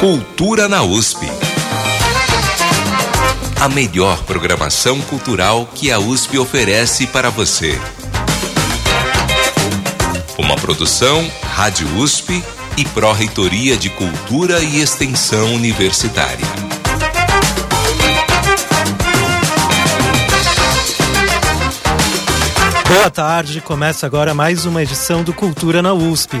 Cultura na USP. A melhor programação cultural que a USP oferece para você. Uma produção Rádio USP e Pró-Reitoria de Cultura e Extensão Universitária. Boa tarde, começa agora mais uma edição do Cultura na USP.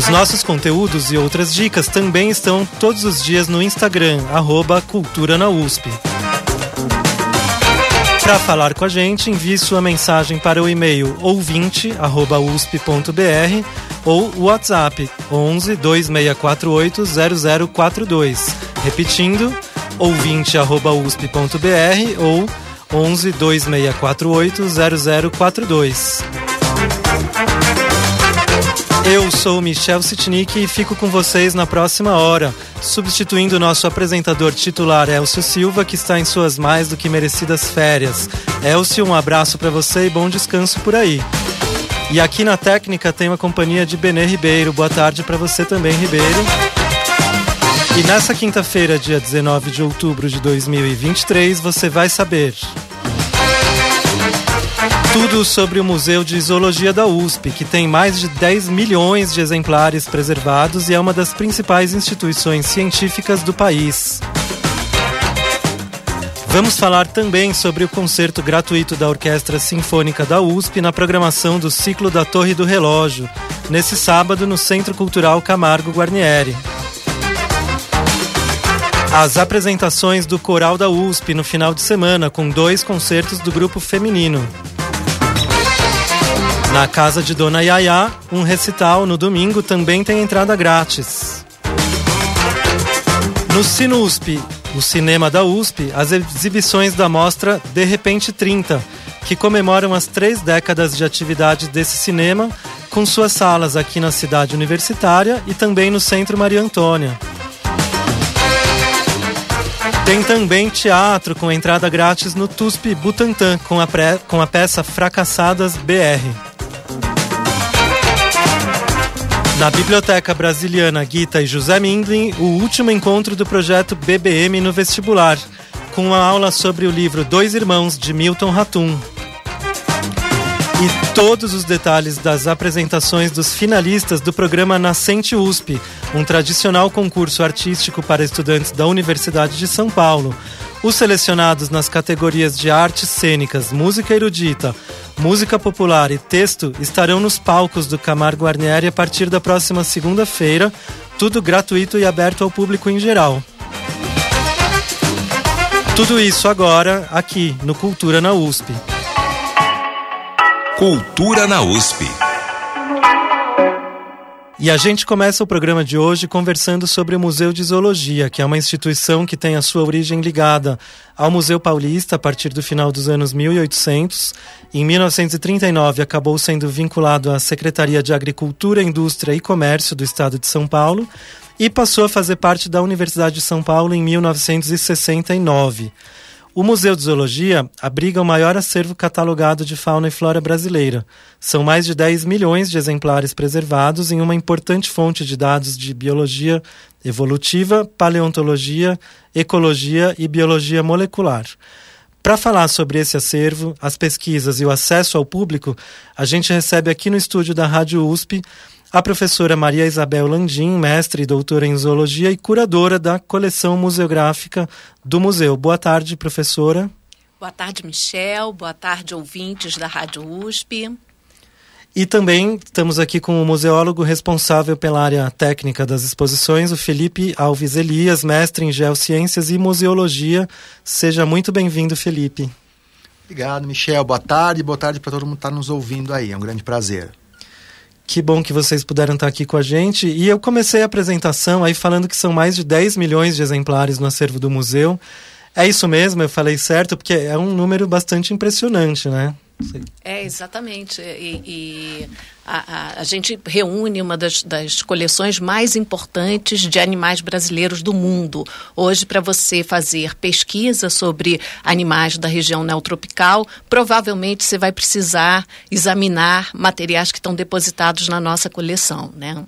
Os nossos conteúdos e outras dicas também estão todos os dias no Instagram, arroba Cultura na USP. Para falar com a gente, envie sua mensagem para o e-mail ouvinte.usp.br ou o WhatsApp 11 2648 0042. Repetindo, ouvinte.usp.br ou 11 2648 0042. Eu sou Michel Sitnik e fico com vocês na próxima hora, substituindo o nosso apresentador titular Elcio Silva, que está em suas mais do que merecidas férias. Elcio, um abraço para você e bom descanso por aí. E aqui na técnica tem uma companhia de Benê Ribeiro. Boa tarde para você também, Ribeiro. E nessa quinta-feira, dia 19 de outubro de 2023, você vai saber tudo sobre o Museu de Zoologia da USP, que tem mais de 10 milhões de exemplares preservados e é uma das principais instituições científicas do país. Vamos falar também sobre o concerto gratuito da Orquestra Sinfônica da USP na programação do ciclo da Torre do Relógio, nesse sábado no Centro Cultural Camargo Guarnieri. As apresentações do Coral da USP no final de semana, com dois concertos do grupo feminino. Na casa de Dona Yaya, um recital no domingo também tem entrada grátis. No Sinusp, no cinema da USP, as exibições da mostra De Repente 30, que comemoram as três décadas de atividade desse cinema, com suas salas aqui na cidade universitária e também no Centro Maria Antônia. Tem também teatro com entrada grátis no TUSP Butantã, com a, com a peça Fracassadas BR. Na Biblioteca Brasiliana Guita e José Mindlin, o último encontro do projeto BBM no vestibular, com uma aula sobre o livro Dois Irmãos, de Milton Ratum. E todos os detalhes das apresentações dos finalistas do programa Nascente USP, um tradicional concurso artístico para estudantes da Universidade de São Paulo. Os selecionados nas categorias de artes cênicas, música erudita, música popular e texto estarão nos palcos do Camargo Guarnieri a partir da próxima segunda-feira, tudo gratuito e aberto ao público em geral. Tudo isso agora aqui no Cultura na USP. Cultura na USP. E a gente começa o programa de hoje conversando sobre o Museu de Zoologia, que é uma instituição que tem a sua origem ligada ao Museu Paulista a partir do final dos anos 1800. Em 1939 acabou sendo vinculado à Secretaria de Agricultura, Indústria e Comércio do Estado de São Paulo e passou a fazer parte da Universidade de São Paulo em 1969. O Museu de Zoologia abriga o maior acervo catalogado de fauna e flora brasileira. São mais de 10 milhões de exemplares preservados em uma importante fonte de dados de biologia evolutiva, paleontologia, ecologia e biologia molecular. Para falar sobre esse acervo, as pesquisas e o acesso ao público, a gente recebe aqui no estúdio da Rádio USP a professora Maria Isabel Landim, mestre e doutora em zoologia e curadora da coleção museográfica do museu. Boa tarde, professora. Boa tarde, Michel. Boa tarde, ouvintes da Rádio USP. E também estamos aqui com o museólogo responsável pela área técnica das exposições, o Felipe Alves Elias, mestre em geociências e museologia. Seja muito bem-vindo, Felipe. Obrigado, Michel. Boa tarde. Boa tarde para todo mundo que está nos ouvindo aí. É um grande prazer. Que bom que vocês puderam estar aqui com a gente. E eu comecei a apresentação aí falando que são mais de 10 milhões de exemplares no acervo do museu. É isso mesmo, eu falei certo, porque é um número bastante impressionante, né? É, exatamente. E, e a, a, a, gente reúne uma das, das, coleções mais importantes de animais brasileiros do mundo. Hoje, para você fazer pesquisa sobre animais da região neotropical, provavelmente você vai precisar examinar materiais que estão depositados na nossa coleção, né?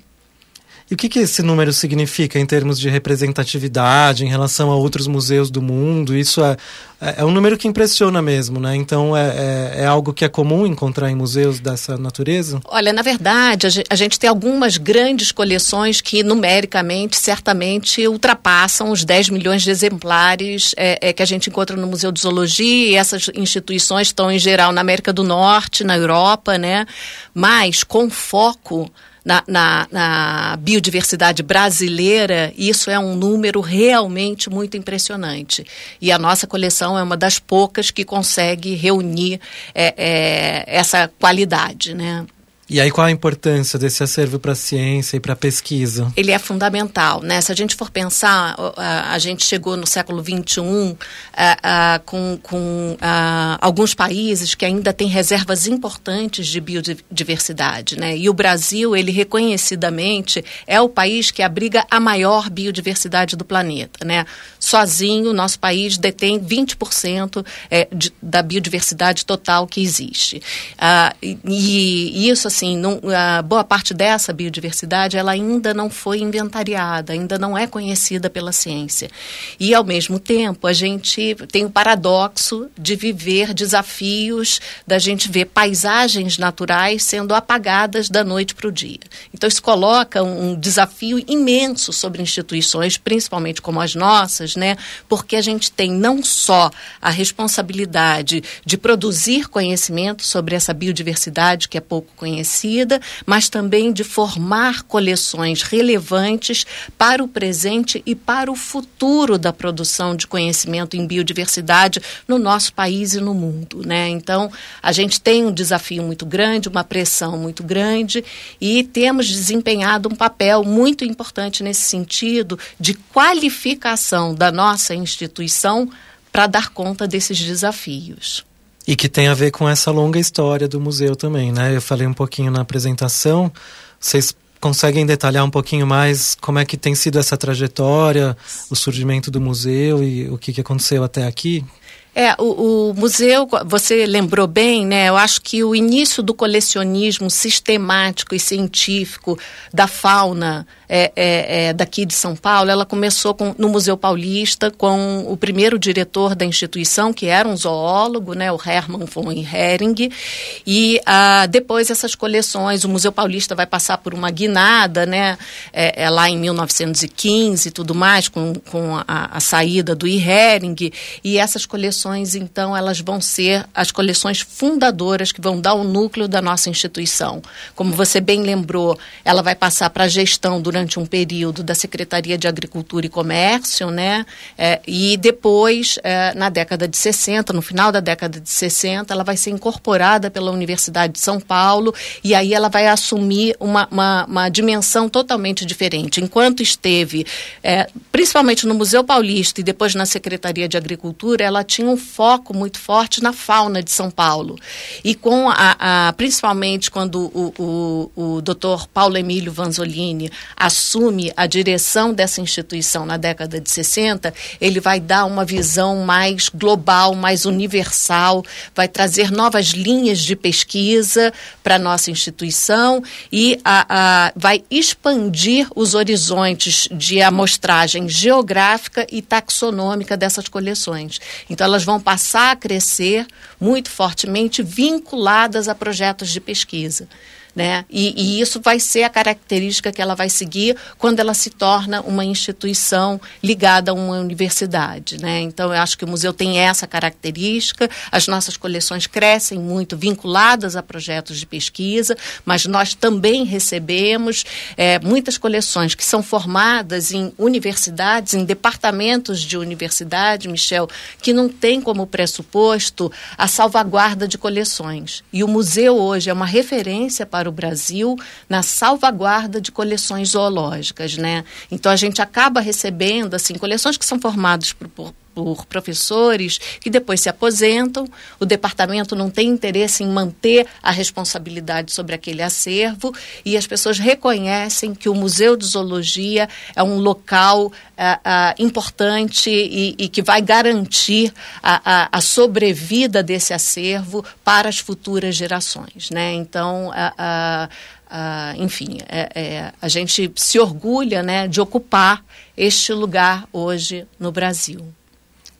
E o que, que esse número significa em termos de representatividade em relação a outros museus do mundo? Isso é, é, é um número que impressiona mesmo, né? Então é, é, é, algo que é comum encontrar em museus dessa natureza? Olha, na verdade, a gente tem algumas grandes coleções que numericamente certamente ultrapassam os 10 milhões de exemplares é, é, que a gente encontra no Museu de Zoologia e essas instituições estão em geral na América do Norte, na Europa, né? Mas com foco na, na, na, biodiversidade brasileira, isso é um número realmente muito impressionante. E a nossa coleção é uma das poucas que consegue reunir é, é, essa qualidade, né? E aí qual a importância desse acervo para a ciência e para a pesquisa? Ele é fundamental, né? Se a gente for pensar, a, gente chegou no século XXI com, com alguns países que ainda têm reservas importantes de biodiversidade, né? E o Brasil, ele reconhecidamente é o país que abriga a maior biodiversidade do planeta, né? Sozinho, nosso país detém 20% é, da biodiversidade total que existe. Ah, e isso, assim, assim, não, a boa parte dessa biodiversidade ela ainda não foi inventariada, ainda não é conhecida pela ciência. E, ao mesmo tempo, a gente tem o paradoxo de viver desafios, da gente ver paisagens naturais sendo apagadas da noite para o dia. Então, isso coloca um desafio imenso sobre instituições, principalmente como as nossas, né? porque a gente tem não só a responsabilidade de produzir conhecimento sobre essa biodiversidade que é pouco conhecida, conhecida, mas também de formar coleções relevantes para o presente e para o futuro da produção de conhecimento em biodiversidade no nosso país e no mundo. Né? Então, a gente tem um desafio muito grande, uma pressão muito grande e temos desempenhado um papel muito importante nesse sentido de qualificação da nossa instituição para dar conta desses desafios. E que tem a ver com essa longa história do museu também, né? Eu falei um pouquinho na apresentação. Vocês conseguem detalhar um pouquinho mais como é que tem sido essa trajetória, o surgimento do museu e o que, que aconteceu até aqui? É, o, o, museu, você lembrou bem, né? Eu acho que o início do colecionismo sistemático e científico da fauna é, é, é, daqui de São Paulo, ela começou com, no Museu Paulista com o primeiro diretor da instituição, que era um zoólogo, né, o Hermann von Hering, e ah, depois essas coleções, o Museu Paulista vai passar por uma guinada, né, é, é lá em 1915 e tudo mais, com, com a, a saída do Hering, e essas coleções, então, elas vão ser as coleções fundadoras que vão dar o núcleo da nossa instituição. Como você bem lembrou, ela vai passar para a gestão durante durante um período da Secretaria de Agricultura e Comércio, né? É, e depois, é, na década de 60, no final da década de 60, ela vai ser incorporada pela Universidade de São Paulo e aí ela vai assumir uma, uma, uma dimensão totalmente diferente. Enquanto esteve, é, principalmente no Museu Paulista e depois na Secretaria de Agricultura, ela tinha um foco muito forte na fauna de São Paulo. E com a, a principalmente quando o, o, o doutor Paulo Emílio Vanzolini assume a direção dessa instituição na década de 60, ele vai dar uma visão mais global, mais universal, vai trazer novas linhas de pesquisa para nossa instituição e a, a, vai expandir os horizontes de amostragem geográfica e taxonômica dessas coleções. Então, elas vão passar a crescer muito fortemente vinculadas a projetos de pesquisa. Né? E, e, isso vai ser a característica que ela vai seguir quando ela se torna uma instituição ligada a uma universidade. Né? Então, eu acho que o museu tem essa característica, as nossas coleções crescem muito vinculadas a projetos de pesquisa, mas nós também recebemos é, muitas coleções que são formadas em universidades, em departamentos de universidade, Michel, que não tem como pressuposto a salvaguarda de coleções. E o museu hoje é uma referência para para o Brasil na salvaguarda de coleções zoológicas, né? Então a gente acaba recebendo assim coleções que são formadas por, por por professores que depois se aposentam, o departamento não tem interesse em manter a responsabilidade sobre aquele acervo e as pessoas reconhecem que o Museu de Zoologia é um local ah, ah, importante e, e, que vai garantir a, a, a, sobrevida desse acervo para as futuras gerações. Né? Então, a, enfim, é, é, a gente se orgulha né, de ocupar este lugar hoje no Brasil.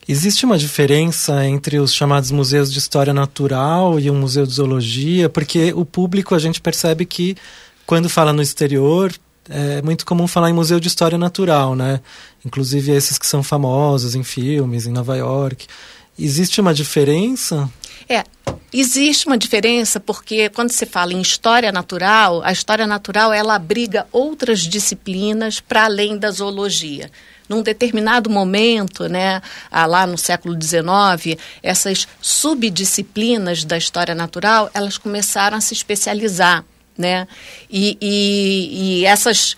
Existe uma diferença entre os chamados museus de história natural e um museu de zoologia? Porque o público a gente percebe que quando fala no exterior é muito comum falar em museu de história natural, né? Inclusive esses que são famosos em filmes, em Nova York. Existe uma diferença? É, existe uma diferença porque quando se fala em história natural, a história natural ela abriga outras disciplinas para além da zoologia num determinado momento, né, ah, lá no século XIX, essas subdisciplinas da história natural, elas começaram a se especializar, né, e, e, e essas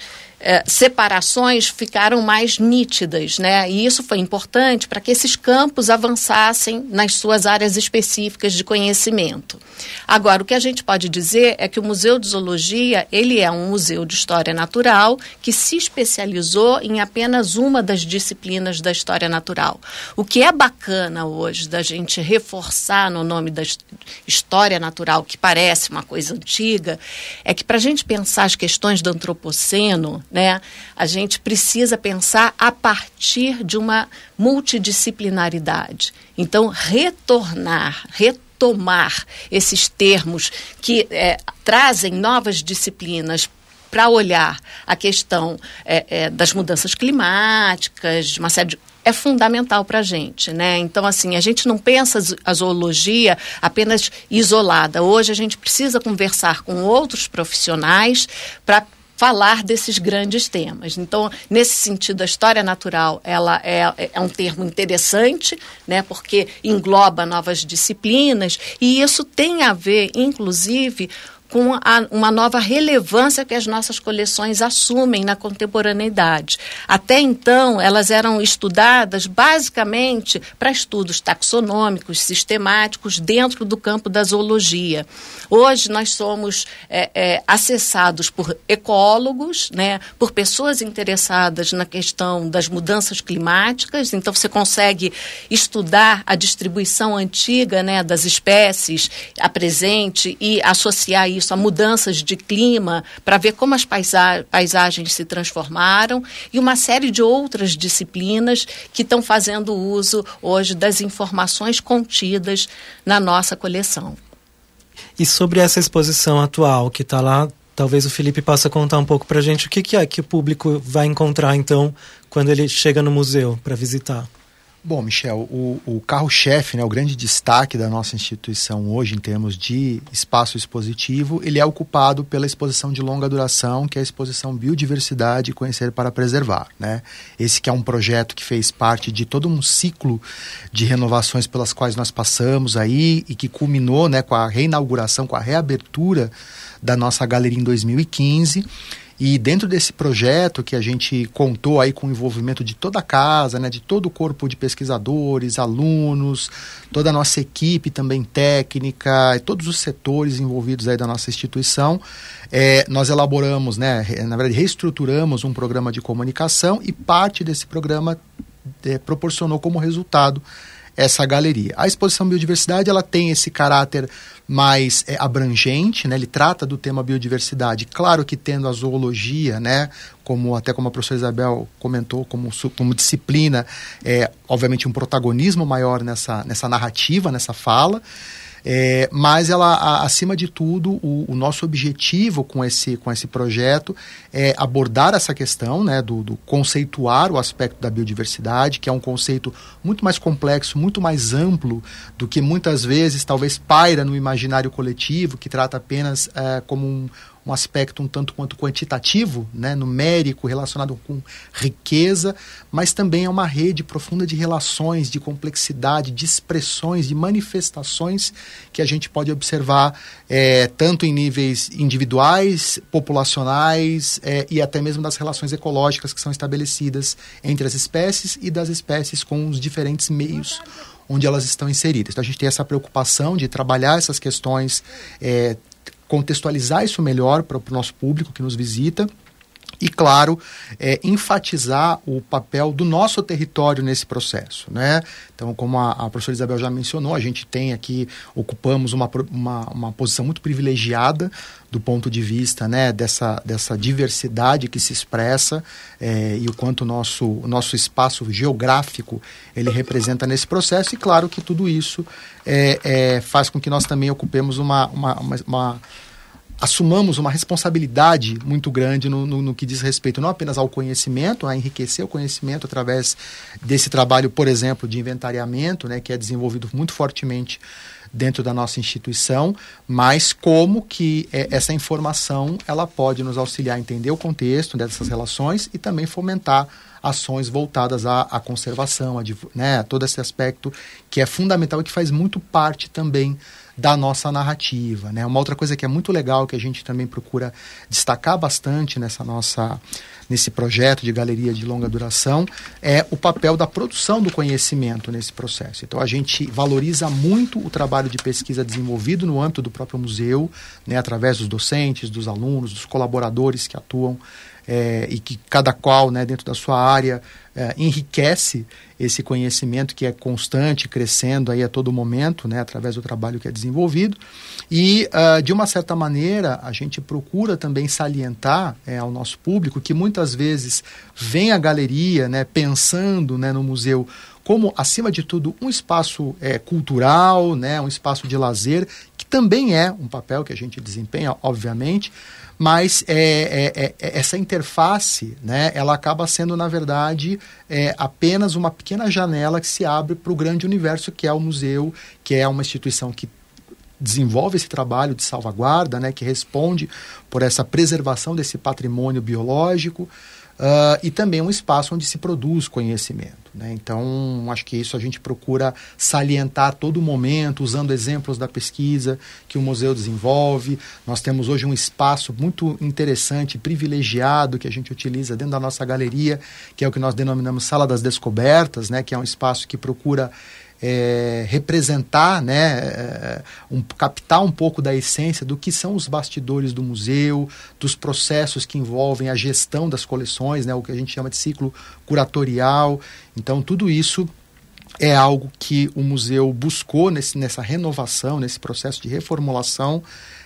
é, separações ficaram mais nítidas, né? E isso foi importante para que esses campos avançassem nas suas áreas específicas de conhecimento. Agora, o que a gente pode dizer é que o Museu de Zoologia, ele é um museu de história natural que se especializou em apenas uma das disciplinas da história natural. O que é bacana hoje da gente reforçar no nome da história natural, que parece uma coisa antiga, é que para a gente pensar as questões do antropoceno, né? A gente precisa pensar a partir de uma multidisciplinaridade. Então, retornar, retomar esses termos que é, trazem novas disciplinas para olhar a questão é, é, das mudanças climáticas, de uma série de é fundamental para a gente, né? Então, assim, a gente não pensa a zoologia apenas isolada. Hoje a gente precisa conversar com outros profissionais para falar desses grandes temas. Então, nesse sentido, a história natural ela é, é um termo interessante, né, porque engloba novas disciplinas e isso tem a ver, inclusive, com a, uma nova relevância que as nossas coleções assumem na contemporaneidade. Até então, elas eram estudadas basicamente para estudos taxonômicos, sistemáticos, dentro do campo da zoologia. Hoje, nós somos é, é, acessados por ecólogos, né, por pessoas interessadas na questão das mudanças climáticas, então você consegue estudar a distribuição antiga né, das espécies a presente e associar isso a mudanças de clima, para ver como as paisa paisagens se transformaram e uma série de outras disciplinas que estão fazendo uso hoje das informações contidas na nossa coleção. E sobre essa exposição atual que está lá, talvez o Felipe possa contar um pouco para a gente o que, que é que o público vai encontrar então quando ele chega no museu para visitar. Bom, Michel, o, o carro-chefe, né, o grande destaque da nossa instituição hoje em termos de espaço expositivo, ele é ocupado pela exposição de longa duração, que é a exposição Biodiversidade Conhecer para Preservar. Né? Esse que é um projeto que fez parte de todo um ciclo de renovações pelas quais nós passamos aí e que culminou né, com a reinauguração, com a reabertura da nossa galeria em 2015 e dentro desse projeto que a gente contou aí com o envolvimento de toda a casa, né, de todo o corpo de pesquisadores, alunos, toda a nossa equipe também técnica, todos os setores envolvidos aí da nossa instituição, é, nós elaboramos, né, na verdade reestruturamos um programa de comunicação e parte desse programa é, proporcionou como resultado essa galeria. A exposição biodiversidade ela tem esse caráter mais é, abrangente, né? Ele trata do tema biodiversidade, claro que tendo a zoologia, né? Como até como a professora Isabel comentou, como, como disciplina, é, obviamente um protagonismo maior nessa, nessa narrativa, nessa fala. É, mas ela, a, acima de tudo, o, o, nosso objetivo com esse, com esse projeto é abordar essa questão né, do, do, conceituar o aspecto da biodiversidade, que é um conceito muito mais complexo, muito mais amplo do que muitas vezes talvez paira no imaginário coletivo, que trata apenas é, como um, um aspecto um tanto quanto quantitativo, né, numérico, relacionado com riqueza, mas também é uma rede profunda de relações, de complexidade, de expressões, de manifestações que a gente pode observar é, tanto em níveis individuais, populacionais é, e até mesmo das relações ecológicas que são estabelecidas entre as espécies e das espécies com os diferentes meios onde elas estão inseridas. Então a gente tem essa preocupação de trabalhar essas questões, é, contextualizar isso melhor para o nosso público que nos visita e, claro, é, enfatizar o papel do nosso território nesse processo. Né? Então, como a, a, professora Isabel já mencionou, a gente tem aqui, ocupamos uma, uma, uma, posição muito privilegiada do ponto de vista né, dessa, dessa diversidade que se expressa é, e o quanto o nosso, o nosso espaço geográfico ele representa nesse processo. E, claro, que tudo isso é, é faz com que nós também ocupemos uma, uma, uma assumamos uma responsabilidade muito grande no, no, no, que diz respeito não apenas ao conhecimento, a enriquecer o conhecimento através desse trabalho, por exemplo, de inventariamento, né, que é desenvolvido muito fortemente dentro da nossa instituição, mas como que é, essa informação ela pode nos auxiliar a entender o contexto dessas relações e também fomentar ações voltadas à, à conservação, a, né, a todo esse aspecto que é fundamental e que faz muito parte também da nossa narrativa. Né? Uma outra coisa que é muito legal, que a gente também procura destacar bastante nessa nossa, nesse projeto de galeria de longa duração, é o papel da produção do conhecimento nesse processo. Então a gente valoriza muito o trabalho de pesquisa desenvolvido no âmbito do próprio museu, né, através dos docentes, dos alunos, dos colaboradores que atuam é, e que cada qual, né, dentro da sua área, é, enriquece esse conhecimento que é constante, crescendo aí a todo momento, né, através do trabalho que é desenvolvido. E, uh, de uma certa maneira, a gente procura também salientar é, ao nosso público que muitas vezes vem à galeria né, pensando né, no museu como, acima de tudo, um espaço é, cultural, né, um espaço de lazer, também é um papel que a gente desempenha, obviamente, mas é, é, é, é, essa interface, né, ela acaba sendo, na verdade, é, apenas uma pequena janela que se abre para o grande universo que é o museu, que é uma instituição que desenvolve esse trabalho de salvaguarda, né, que responde por essa preservação desse patrimônio biológico, Uh, e também um espaço onde se produz conhecimento. Né? Então, acho que isso a gente procura salientar a todo momento, usando exemplos da pesquisa que o museu desenvolve. Nós temos hoje um espaço muito interessante, privilegiado, que a gente utiliza dentro da nossa galeria, que é o que nós denominamos Sala das Descobertas, né? que é um espaço que procura é, representar, né, é, um, captar um pouco da essência do que são os bastidores do museu, dos processos que envolvem a gestão das coleções, né, o que a gente chama de ciclo curatorial. Então, tudo isso é algo que o museu buscou nesse, nessa renovação, nesse processo de reformulação,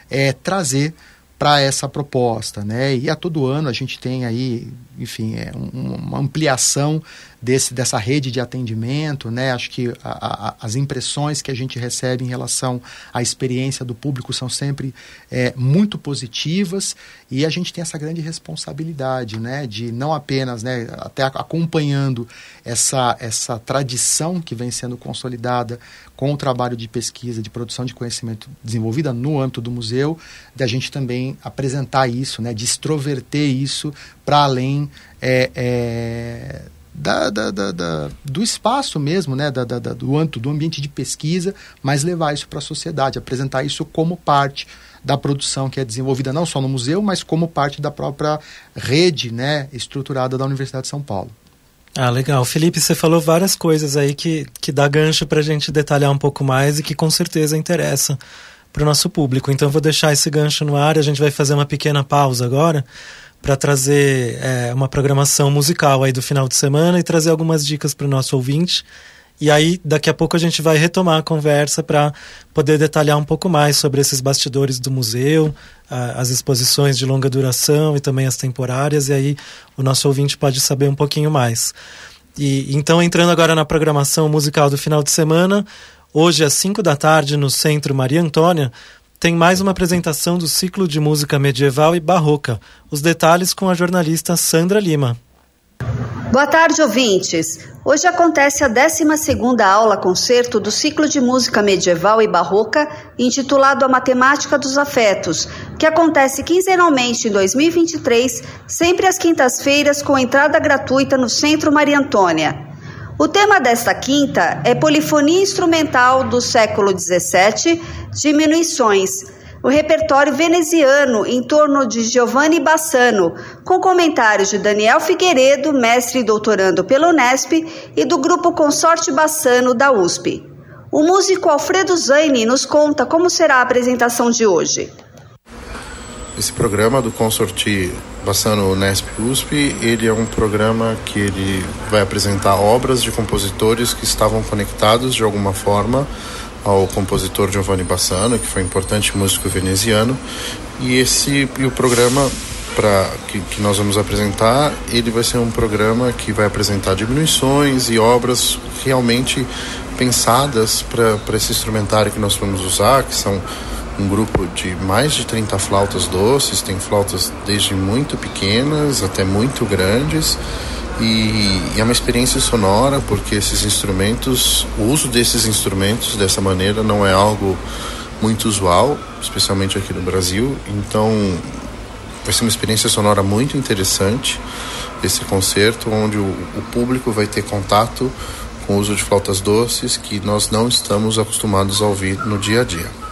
é, trazer para essa proposta, né? E a todo ano a gente tem aí, enfim, é um, uma ampliação desse, dessa rede de atendimento, né? Acho que a, a, as impressões que a gente recebe em relação à experiência do público são sempre é, muito positivas e a gente tem essa grande responsabilidade, né? De não apenas, né? Até acompanhando essa, essa tradição que vem sendo consolidada com o trabalho de pesquisa, de produção de conhecimento desenvolvida no âmbito do museu, da gente também apresentar isso, né? De extroverter isso para além é, é, da, da, da, do espaço mesmo, né, do, âmbito, do ambiente de pesquisa, mas levar isso para a sociedade, apresentar isso como parte da produção que é desenvolvida não só no museu, mas como parte da própria rede né, estruturada da Universidade de São Paulo. Ah, legal. Felipe, você falou várias coisas aí que, que dá gancho para a gente detalhar um pouco mais e que com certeza interessa para o nosso público. Então, vou deixar esse gancho no ar a gente vai fazer uma pequena pausa agora para trazer é, uma programação musical aí do final de semana e trazer algumas dicas para o nosso ouvinte. E aí, daqui a pouco a gente vai retomar a conversa para poder detalhar um pouco mais sobre esses bastidores do museu, as exposições de longa duração e também as temporárias, e aí o nosso ouvinte pode saber um pouquinho mais. E então, entrando agora na programação musical do final de semana, hoje às 5 da tarde no Centro Maria Antônia, tem mais uma apresentação do ciclo de música medieval e barroca. Os detalhes com a jornalista Sandra Lima. Boa tarde, ouvintes. Hoje acontece a 12ª aula concerto do ciclo de música medieval e barroca, intitulado A Matemática dos Afetos, que acontece quinzenalmente em 2023, sempre às quintas-feiras com entrada gratuita no Centro Maria Antônia. O tema desta quinta é Polifonia Instrumental do século XVII, Diminuições, o repertório veneziano em torno de Giovanni Bassano, com comentários de Daniel Figueiredo, mestre e doutorando pela Unesp, e do grupo Consorte Bassano da USP. O músico Alfredo Zaini nos conta como será a apresentação de hoje. Esse programa do Consorte Bassano Unesp USP, ele é um programa que ele vai apresentar obras de compositores que estavam conectados de alguma forma ao compositor Giovanni Bassano, que foi um importante músico veneziano, e esse e o programa para que, que nós vamos apresentar, ele vai ser um programa que vai apresentar diminuições e obras realmente pensadas para esse instrumentário que nós vamos usar, que são um grupo de mais de 30 flautas doces, tem flautas desde muito pequenas até muito grandes e, e, é uma experiência sonora porque esses instrumentos, o uso desses instrumentos dessa maneira não é algo muito usual, especialmente aqui no Brasil. Então, vai ser uma experiência sonora muito interessante esse concerto, onde o, o público vai ter contato com o uso de flautas doces que nós não estamos acostumados a ouvir no dia a dia.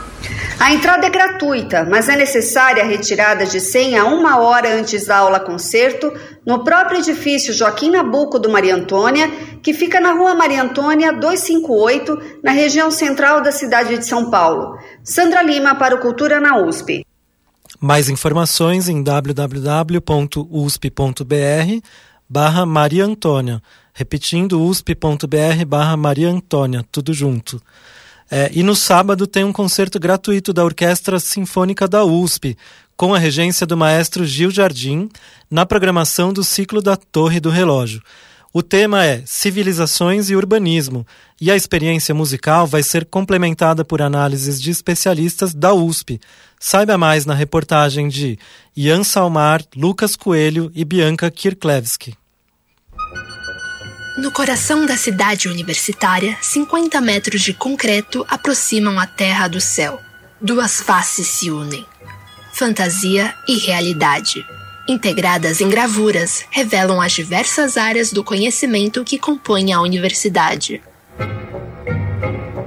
A entrada é gratuita, mas é necessária a retirada de senha uma hora antes da aula concerto no próprio edifício Joaquim Nabuco do Maria Antônia, que fica na rua Maria Antônia 258, na região central da cidade de São Paulo. Sandra Lima para o Cultura na USP. Mais informações em www.usp.br barra Maria Antônia. Repetindo, usp.br barra Maria Antônia, tudo junto. É, e no sábado tem um concerto gratuito da Orquestra Sinfônica da USP, com a regência do maestro Gil Jardim, na programação do ciclo da Torre do Relógio. O tema é Civilizações e Urbanismo, e a experiência musical vai ser complementada por análises de especialistas da USP. Saiba mais na reportagem de Ian Salmar, Lucas Coelho e Bianca Kirklevski. No coração da cidade universitária, 50 metros de concreto aproximam a terra do céu. Duas faces se unem: fantasia e realidade. Integradas em gravuras, revelam as diversas áreas do conhecimento que compõem a universidade.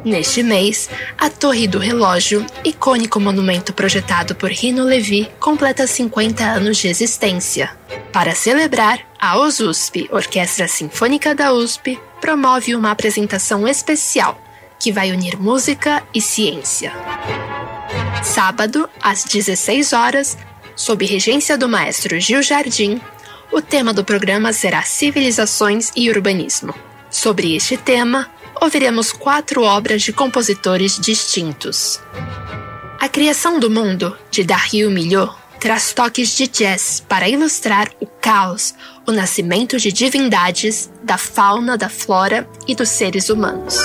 Neste mês, a Torre do Relógio, icônico monumento projetado por Rino Levi, completa 50 anos de existência. Para celebrar, a OSUSP, Orquestra Sinfônica da USP, promove uma apresentação especial que vai unir música e ciência. Sábado, às 16 horas, sob regência do maestro Gil Jardim, o tema do programa será Civilizações e Urbanismo. Sobre este tema, ouviremos quatro obras de compositores distintos. A Criação do Mundo, de Dario Milhaud, traz toques de jazz para ilustrar o caos, o nascimento de divindades, da fauna, da flora e dos seres humanos.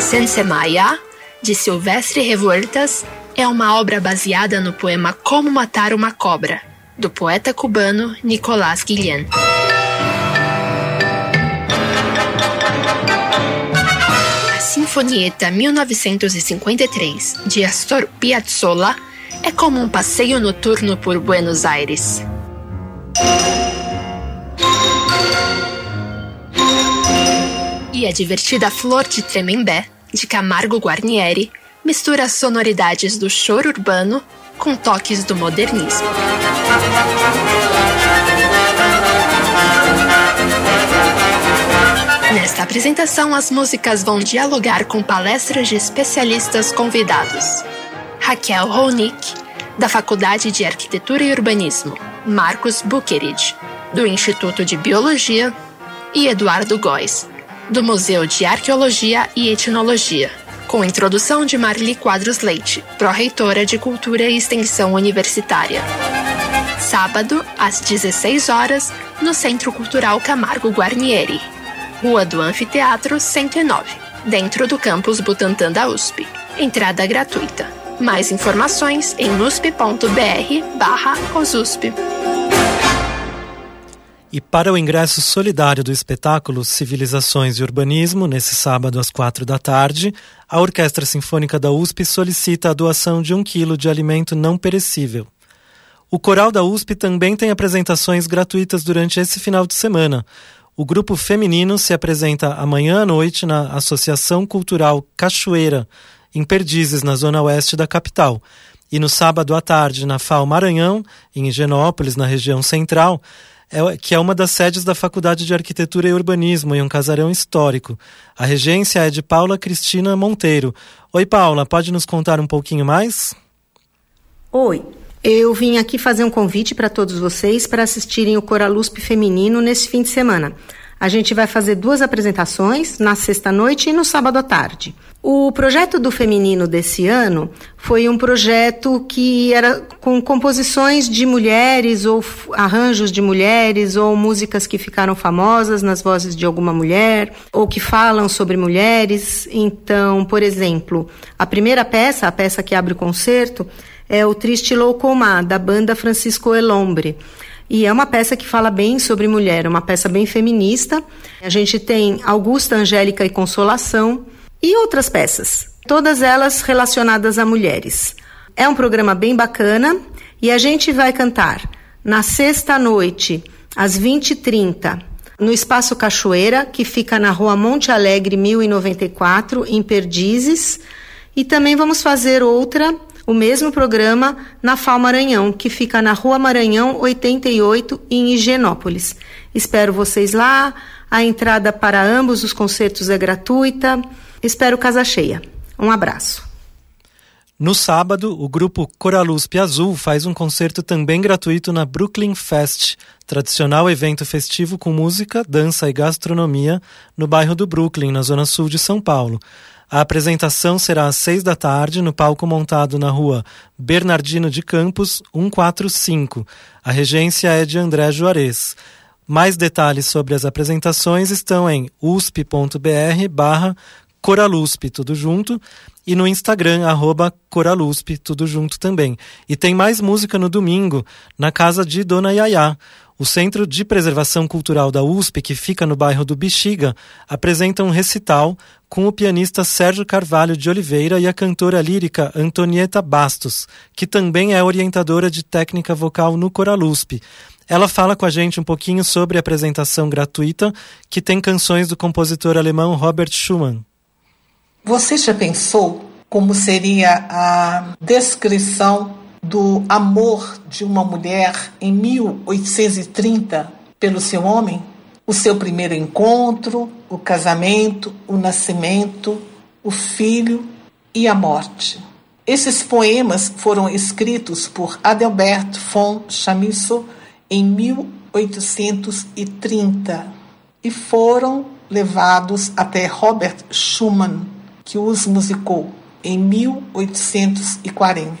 Sensemaya, de Silvestre Revueltas, é uma obra baseada no poema Como Matar uma Cobra, do poeta cubano Nicolás Guillén. Sinfonieta 1953 de Astor Piazzolla é como um passeio noturno por Buenos Aires. E a divertida Flor de Tremembé, de Camargo Guarnieri, mistura as sonoridades do choro urbano com toques do modernismo. Nesta apresentação, as músicas vão dialogar com palestras de especialistas convidados. Raquel Ronick, da Faculdade de Arquitetura e Urbanismo, Marcos Bukerid, do Instituto de Biologia, e Eduardo Góes, do Museu de Arqueologia e Etnologia, com introdução de Marli Quadros Leite, pró-reitora de Cultura e Extensão Universitária. Sábado, às 16 horas, no Centro Cultural Camargo Guarnieri, Rua do Anfiteatro 109, dentro do campus Butantã da USP. Entrada gratuita. Mais informações em usp.br barra osusp. E para o ingresso solidário do espetáculo Civilizações e Urbanismo, nesse sábado às quatro da tarde, a Orquestra Sinfônica da USP solicita a doação de um quilo de alimento não perecível. O Coral da USP também tem apresentações gratuitas durante esse final de semana. O grupo feminino se apresenta amanhã à noite na Associação Cultural Cachoeira, em Perdizes, na zona oeste da capital. E no sábado à tarde, na FAO Maranhão, em Higienópolis, na região central, é, que é uma das sedes da Faculdade de Arquitetura e Urbanismo, em um casarão histórico. A regência é de Paula Cristina Monteiro. Oi, Paula, pode nos contar um pouquinho mais? Oi. Eu vim aqui fazer um convite para todos vocês para assistirem o Coralusp Feminino nesse fim de semana. A gente vai fazer duas apresentações, na sexta-noite e no sábado à tarde. O projeto do feminino desse ano foi um projeto que era com composições de mulheres ou arranjos de mulheres ou músicas que ficaram famosas nas vozes de alguma mulher ou que falam sobre mulheres. Então, por exemplo, a primeira peça, a peça que abre o concerto, é o Triste Loucomar, da banda Francisco Elombre. E é uma peça que fala bem sobre mulher, uma peça bem feminista. A gente tem Augusta, Angélica e Consolação e outras peças, todas elas relacionadas a mulheres. É um programa bem bacana e a gente vai cantar na sexta noite, às 20h30, no Espaço Cachoeira, que fica na rua Monte Alegre, 1094, em Perdizes. E também vamos fazer outra o mesmo programa na FAO Maranhão, que fica na Rua Maranhão 88, em Higienópolis. Espero vocês lá. A entrada para ambos os concertos é gratuita. Espero casa cheia. Um abraço. No sábado, o grupo Coralusp Azul faz um concerto também gratuito na Brooklyn Fest, tradicional evento festivo com música, dança e gastronomia no bairro do Brooklyn, na zona sul de São Paulo. A apresentação será às seis da tarde no palco montado na rua Bernardino de Campos, 145. A regência é de André Juarez. Mais detalhes sobre as apresentações estão em usp.br barra Coralusp, tudo junto, e no Instagram, arroba Coralusp, tudo junto também. E tem mais música no domingo, na casa de Dona Yaya. O Centro de Preservação Cultural da USP, que fica no bairro do Bexiga, apresenta um recital com o pianista Sérgio Carvalho de Oliveira e a cantora lírica Antonieta Bastos, que também é orientadora de técnica vocal no Coralusp. Ela fala com a gente um pouquinho sobre a apresentação gratuita, que tem canções do compositor alemão Robert Schumann. Você já pensou como seria a descrição do amor de uma mulher em 1830 pelo seu homem? O seu primeiro encontro, o casamento, o nascimento, o filho e a morte. Esses poemas foram escritos por Adelbert von Chamisso em 1830 e foram levados até Robert Schumann, que os musicou em 1840.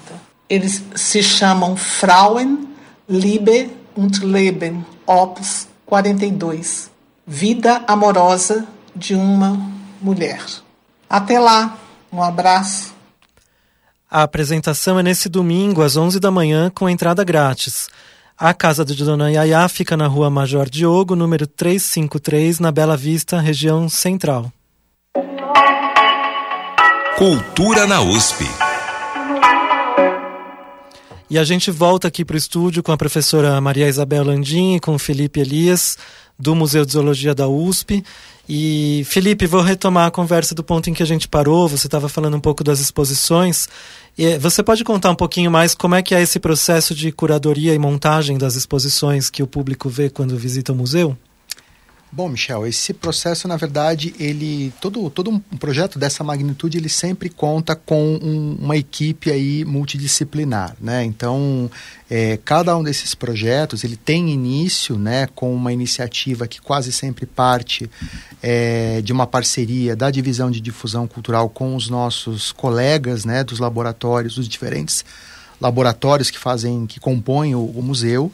Eles se chamam Frauen, Liebe und Leben, Opus 42. Vida amorosa de uma mulher. Até lá, um abraço. A apresentação é nesse domingo, às 11 da manhã, com entrada grátis. A casa de Dona Yaya fica na rua Major Diogo, número 353, na Bela Vista, região central. Cultura na USP. E a gente volta aqui para o estúdio com a professora Maria Isabel Landim e com o Felipe Elias, do Museu de Zoologia da USP. E, Felipe, vou retomar a conversa do ponto em que a gente parou. Você estava falando um pouco das exposições. E você pode contar um pouquinho mais como é que é esse processo de curadoria e montagem das exposições que o público vê quando visita o museu? Bom, Michel, esse processo, na verdade, ele todo, todo um projeto dessa magnitude, ele sempre conta com um, uma equipe aí multidisciplinar, né? Então, é, cada um desses projetos, ele tem início, né, com uma iniciativa que quase sempre parte é, de uma parceria da divisão de difusão cultural com os nossos colegas, né, dos laboratórios, dos diferentes laboratórios que fazem, que compõem o, o museu.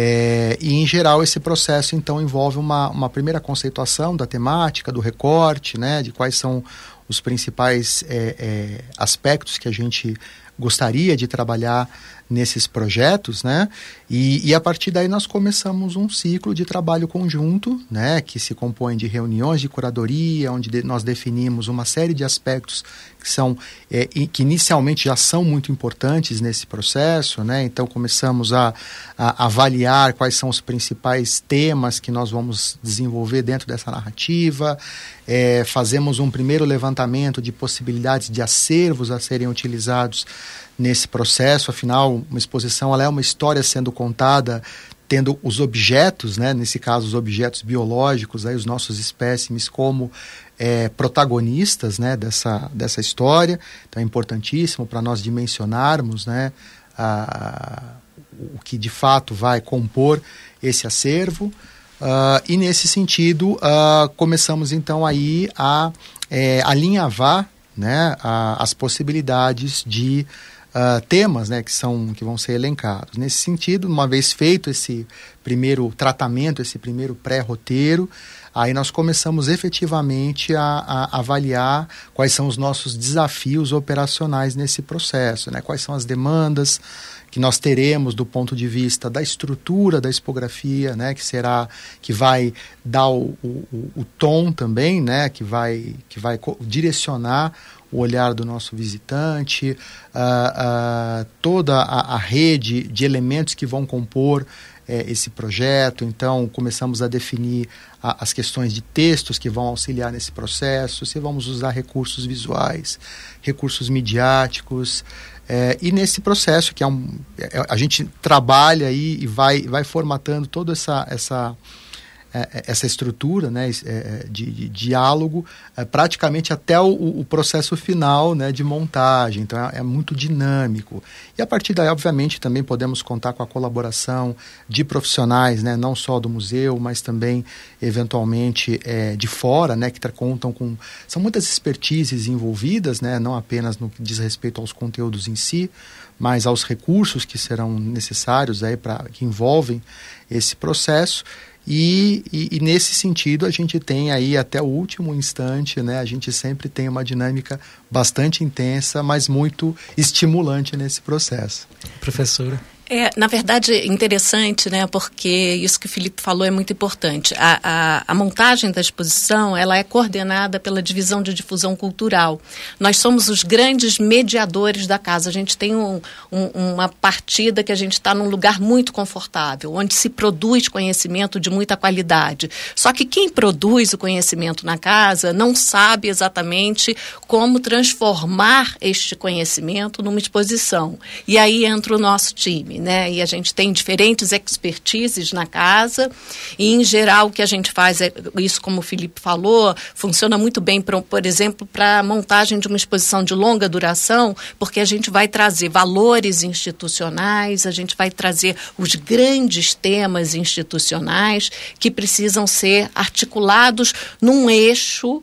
É, e, em geral, esse processo, então, envolve uma, uma primeira conceituação da temática, do recorte, né, de quais são os principais é, é, aspectos que a gente gostaria de trabalhar nesses projetos, né? E, e, a partir daí nós começamos um ciclo de trabalho conjunto, né? Que se compõe de reuniões de curadoria, onde de, nós definimos uma série de aspectos que são é, que inicialmente já são muito importantes nesse processo, né? Então começamos a, a, avaliar quais são os principais temas que nós vamos desenvolver dentro dessa narrativa, é, fazemos um primeiro levantamento de possibilidades de acervos a serem utilizados nesse processo. Afinal, uma exposição ela é uma história sendo contada tendo os objetos, né, nesse caso os objetos biológicos, aí, os nossos espécimes como é, protagonistas né, dessa, dessa história. Então é importantíssimo para nós dimensionarmos né, a, o que de fato vai compor esse acervo. Uh, e nesse sentido, uh, começamos então aí a é, alinhavar né, a, as possibilidades de uh, temas né, que, são, que vão ser elencados. Nesse sentido, uma vez feito esse primeiro tratamento, esse primeiro pré-roteiro, aí nós começamos efetivamente a, a, avaliar quais são os nossos desafios operacionais nesse processo, né? quais são as demandas que nós teremos do ponto de vista da estrutura da expografia, né, que será que vai dar o, o, o tom também, né, que vai que vai direcionar o olhar do nosso visitante, uh, uh, toda a, a, rede de elementos que vão compor é, esse projeto. Então, começamos a definir as questões de textos que vão auxiliar nesse processo, se vamos usar recursos visuais, recursos midiáticos. É, e nesse processo, que é um, é, a gente trabalha aí e vai, vai formatando toda essa, essa essa estrutura né, é, de, de diálogo praticamente até o, o, processo final né, de montagem. Então é, é, muito dinâmico. E a partir daí, obviamente, também podemos contar com a colaboração de profissionais, né, não só do museu, mas também, eventualmente, é, de fora, né, que contam com. São muitas expertises envolvidas, né, não apenas no que diz respeito aos conteúdos em si, mas aos recursos que serão necessários aí para que envolvem esse processo. E, e, e, nesse sentido a gente tem aí até o último instante, né? A gente sempre tem uma dinâmica bastante intensa, mas muito estimulante nesse processo. Professora. É, na verdade, interessante, né? Porque isso que o Felipe falou é muito importante. A, a, a, montagem da exposição ela é coordenada pela divisão de difusão cultural. Nós somos os grandes mediadores da casa. A gente tem um, um, uma partida que a gente está num lugar muito confortável, onde se produz conhecimento de muita qualidade. Só que quem produz o conhecimento na casa não sabe exatamente como transformar este conhecimento numa exposição. E aí entra o nosso time né? E a gente tem diferentes expertises na casa e em geral o que a gente faz é isso como o Felipe falou, funciona muito bem por exemplo, para a montagem de uma exposição de longa duração, porque a gente vai trazer valores institucionais, a gente vai trazer os grandes temas institucionais que precisam ser articulados num eixo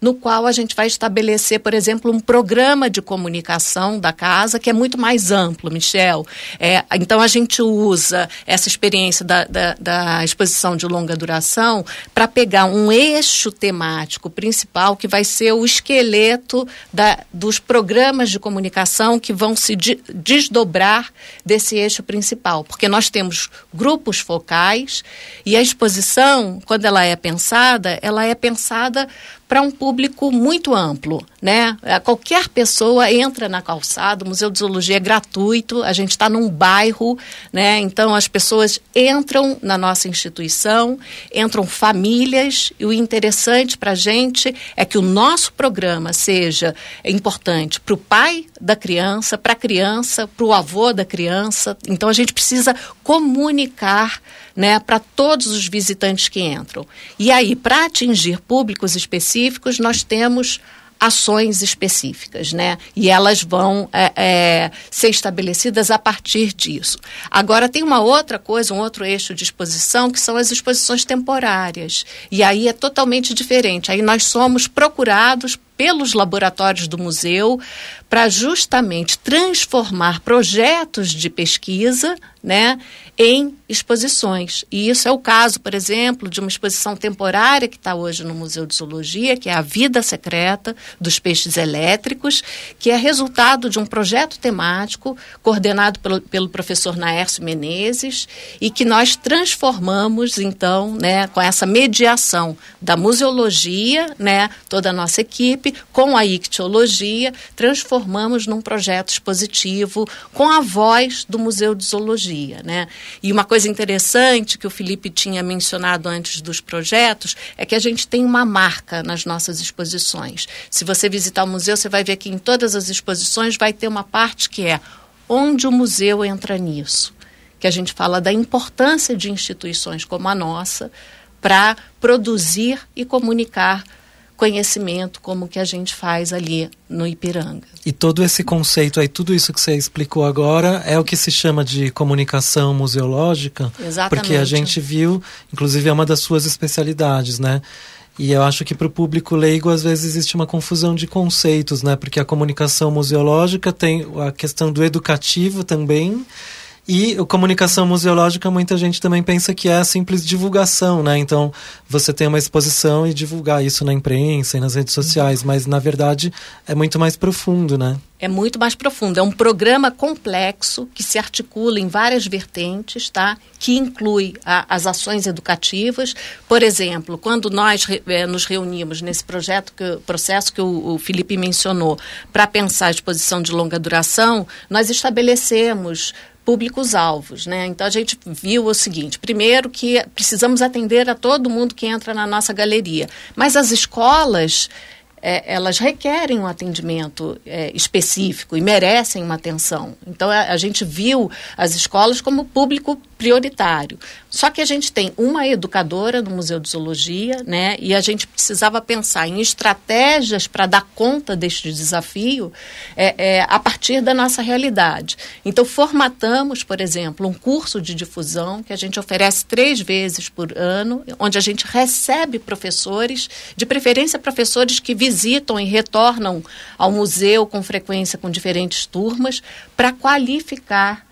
no qual a gente vai estabelecer, por exemplo, um programa de comunicação da casa que é muito mais amplo, Michel. É, então a gente usa essa experiência da, da, da exposição de longa duração para pegar um eixo temático principal que vai ser o esqueleto da, dos programas de comunicação que vão se de, desdobrar desse eixo principal, porque nós temos grupos focais e a exposição, quando ela é pensada, ela é pensada para um público muito amplo, né? É, qualquer pessoa entra na calçada, o Museu de Zoologia é gratuito, a gente está num bairro, né? Então as pessoas entram na nossa instituição, entram famílias, e o interessante para a gente é que o nosso programa seja importante para o pai da criança, para a criança, para o avô da criança. Então a gente precisa comunicar né, para todos os visitantes que entram. E aí, para atingir públicos específicos, nós temos ações específicas, né? E elas vão é, é, ser estabelecidas a partir disso. Agora tem uma outra coisa, um outro eixo de exposição que são as exposições temporárias. E aí é totalmente diferente. Aí nós somos procurados pelos laboratórios do museu para justamente transformar projetos de pesquisa né, em exposições. E isso é o caso, por exemplo, de uma exposição temporária que está hoje no Museu de Zoologia, que é a Vida Secreta dos Peixes Elétricos, que é resultado de um projeto temático coordenado pelo, pelo professor Naércio Menezes e que nós transformamos, então, né, com essa mediação da museologia, né, toda a nossa equipe, com a ictiologia, transformamos num projeto expositivo com a voz do Museu de Zoologia. Né? E uma coisa interessante que o Felipe tinha mencionado antes dos projetos é que a gente tem uma marca nas nossas exposições. Se você visitar o museu, você vai ver que em todas as exposições vai ter uma parte que é onde o museu entra nisso. Que a gente fala da importância de instituições como a nossa para produzir e comunicar conhecimento como que a gente faz ali no Ipiranga. E todo esse conceito aí, tudo isso que você explicou agora, é o que se chama de comunicação museológica? Exatamente. Porque a gente viu, inclusive é uma das suas especialidades, né? E eu acho que para o público leigo, às vezes, existe uma confusão de conceitos, né? Porque a comunicação museológica tem a questão do educativo também, e comunicação museológica, muita gente também pensa que é a simples divulgação, né? Então, você tem uma exposição e divulgar isso na imprensa e nas redes sociais, mas na verdade é muito mais profundo, né? É muito mais profundo. É um programa complexo que se articula em várias vertentes, tá? Que inclui a, as ações educativas. Por exemplo, quando nós é, nos reunimos nesse projeto, que, processo que o, o Felipe mencionou, para pensar a exposição de longa duração, nós estabelecemos públicos-alvos. Né? Então, a gente viu o seguinte: primeiro, que precisamos atender a todo mundo que entra na nossa galeria, mas as escolas. É, elas requerem um atendimento é, específico e merecem uma atenção. Então, a, a gente viu as escolas como público prioritário. Só que a gente tem uma educadora no Museu de Zoologia, né? E a gente precisava pensar em estratégias para dar conta deste desafio é, é, a partir da nossa realidade. Então, formatamos, por exemplo, um curso de difusão que a gente oferece três vezes por ano, onde a gente recebe professores, de preferência professores que visitam e retornam ao museu com frequência com diferentes turmas, para qualificar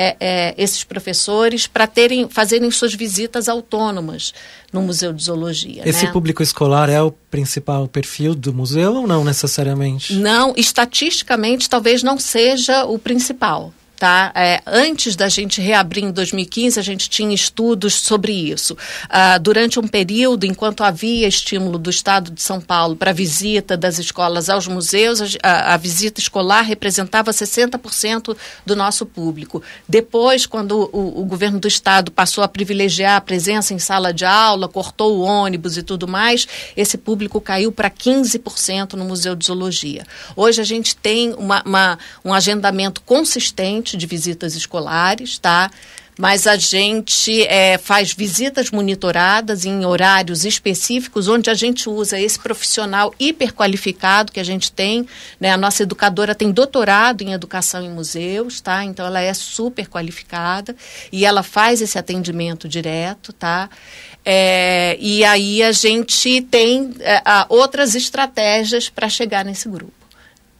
é, é, esses professores para terem fazerem suas visitas autônomas no Museu de Zoologia. Esse né? público escolar é o principal perfil do museu ou não necessariamente? Não, estatisticamente talvez não seja o principal. Tá? É, antes da gente reabrir em 2015, a gente tinha estudos sobre isso. Ah, durante um período, enquanto havia estímulo do Estado de São Paulo para visita das escolas aos museus, a, a visita escolar representava 60% do nosso público. Depois, quando o, o, governo do Estado passou a privilegiar a presença em sala de aula, cortou o ônibus e tudo mais, esse público caiu para 15% no Museu de Zoologia. Hoje a gente tem uma, uma, um agendamento consistente de visitas escolares, tá? mas a gente é, faz visitas monitoradas em horários específicos, onde a gente usa esse profissional hiperqualificado que a gente tem. Né? A nossa educadora tem doutorado em educação em museus, tá? Então ela é super qualificada e ela faz esse atendimento direto, tá? É, e aí a gente tem é, outras estratégias para chegar nesse grupo,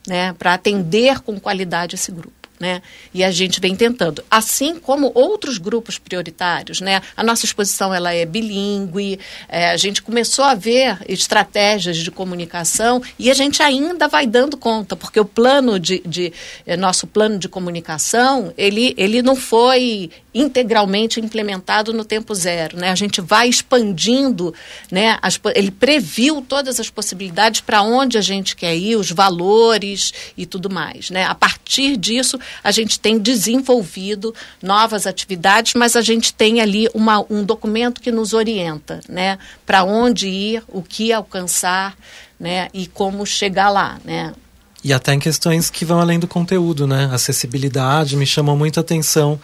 né? Para atender com qualidade esse grupo. Né? E a gente vem tentando, assim como outros grupos prioritários, né? A nossa exposição ela é bilíngue, é, a gente começou a ver estratégias de comunicação e a gente ainda vai dando conta, porque o plano de, de é, nosso plano de comunicação ele, ele não foi integralmente implementado no tempo zero, né? A gente vai expandindo, né? As, ele previu todas as possibilidades para onde a gente quer ir, os valores e tudo mais, né? A partir disso a gente tem desenvolvido novas atividades, mas a gente tem ali uma, um documento que nos orienta, né? Para onde ir, o que alcançar, né? E como chegar lá, né? E até em questões que vão além do conteúdo, né? Acessibilidade me chamou muita atenção.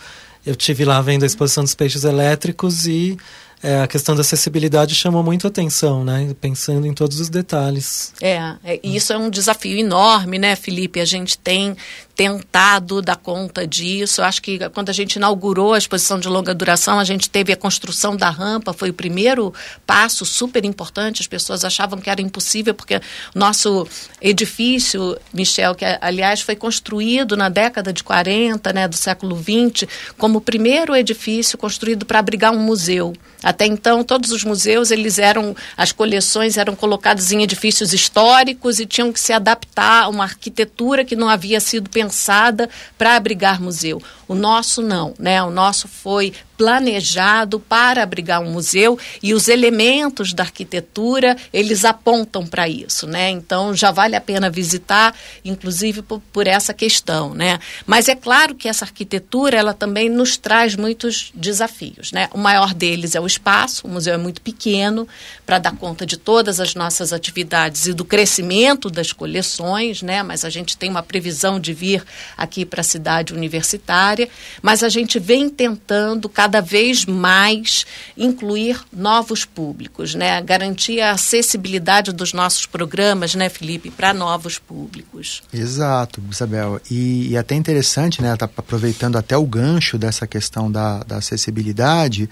Eu tive lá vendo a exposição dos peixes elétricos e é, a questão da acessibilidade chamou muito atenção, né? Pensando em todos os detalhes. É, é, isso é um desafio enorme, né, Felipe? A gente tem tentado dar conta disso. Eu acho que quando a gente inaugurou a exposição de longa duração, a gente teve a construção da rampa, foi o primeiro passo super importante. As pessoas achavam que era impossível, porque nosso edifício, Michel, que aliás foi construído na década de 40, né, do século 20, como o primeiro edifício construído para abrigar um museu. Até então, todos os museus, eles eram, as coleções eram colocadas em edifícios históricos e tinham que se adaptar a uma arquitetura que não havia sido pensada para abrigar museu. O nosso não, né? O nosso foi planejado para abrigar um museu e os elementos da arquitetura eles apontam para isso, né? Então já vale a pena visitar, inclusive por, por, essa questão, né? Mas é claro que essa arquitetura ela também nos traz muitos desafios, né? O maior deles é o espaço, o museu é muito pequeno para dar conta de todas as nossas atividades e do crescimento das coleções, né? Mas a gente tem uma previsão de vir aqui para a cidade universitária, mas a gente vem tentando cada vez mais incluir novos públicos, né? Garantir a acessibilidade dos nossos programas, né, Felipe, para novos públicos. Exato, Isabel. E, e até interessante, né? Tá aproveitando até o gancho dessa questão da, da acessibilidade.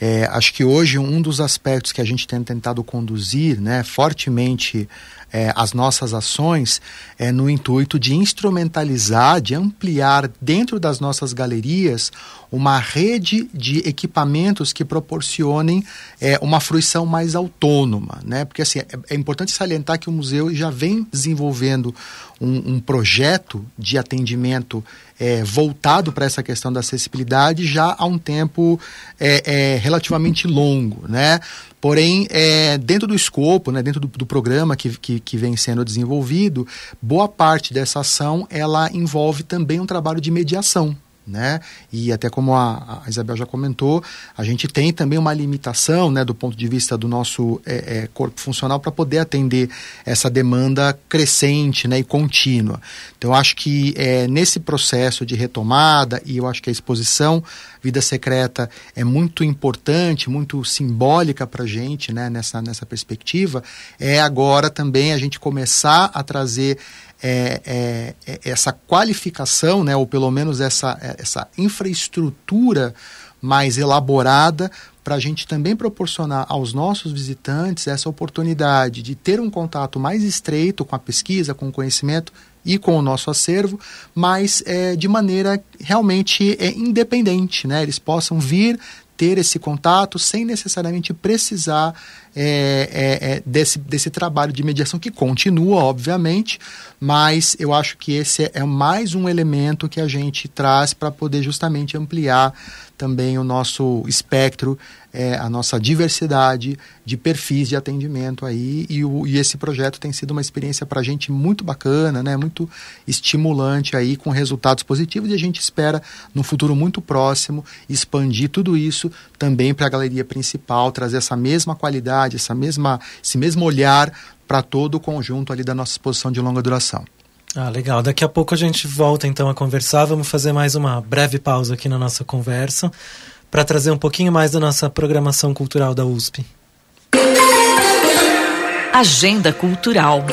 É, acho que hoje um dos aspectos que a gente tem tentado conduzir, né, fortemente é, as nossas ações é, no intuito de instrumentalizar, de ampliar dentro das nossas galerias uma rede de equipamentos que proporcionem é, uma fruição mais autônoma, né? Porque assim é, é, importante salientar que o museu já vem desenvolvendo um, um projeto de atendimento é, voltado para essa questão da acessibilidade já há um tempo é, é, relativamente longo, né? Porém, é, dentro do escopo, né, dentro do, do programa que, que, que, vem sendo desenvolvido, boa parte dessa ação ela envolve também um trabalho de mediação né? E até como a, a, Isabel já comentou, a gente tem também uma limitação, né, do ponto de vista do nosso é, é, corpo funcional para poder atender essa demanda crescente, né, e contínua. Então, acho que é, nesse processo de retomada e eu acho que a exposição Vida Secreta é muito importante, muito simbólica para a gente, né, nessa nessa perspectiva, é agora também a gente começar a trazer é, é, é, essa qualificação, né, ou pelo menos essa, é, essa infraestrutura mais elaborada para a gente também proporcionar aos nossos visitantes essa oportunidade de ter um contato mais estreito com a pesquisa, com o conhecimento e com o nosso acervo, mas é, de maneira realmente é, independente, né? Eles possam vir ter esse contato sem necessariamente precisar é, é, é, desse, desse trabalho de mediação que continua, obviamente, mas eu acho que esse é mais um elemento que a gente traz para poder justamente ampliar também o nosso espectro, é, a nossa diversidade de perfis de atendimento aí e, o, e esse projeto tem sido uma experiência para a gente muito bacana, né, muito estimulante aí com resultados positivos e a gente espera no futuro muito próximo expandir tudo isso também para a galeria principal, trazer essa mesma qualidade, essa mesma, esse mesmo olhar para todo o conjunto ali da nossa exposição de longa duração. Ah, legal. Daqui a pouco a gente volta então a conversar. Vamos fazer mais uma breve pausa aqui na nossa conversa para trazer um pouquinho mais da nossa programação cultural da USP. Agenda Cultural.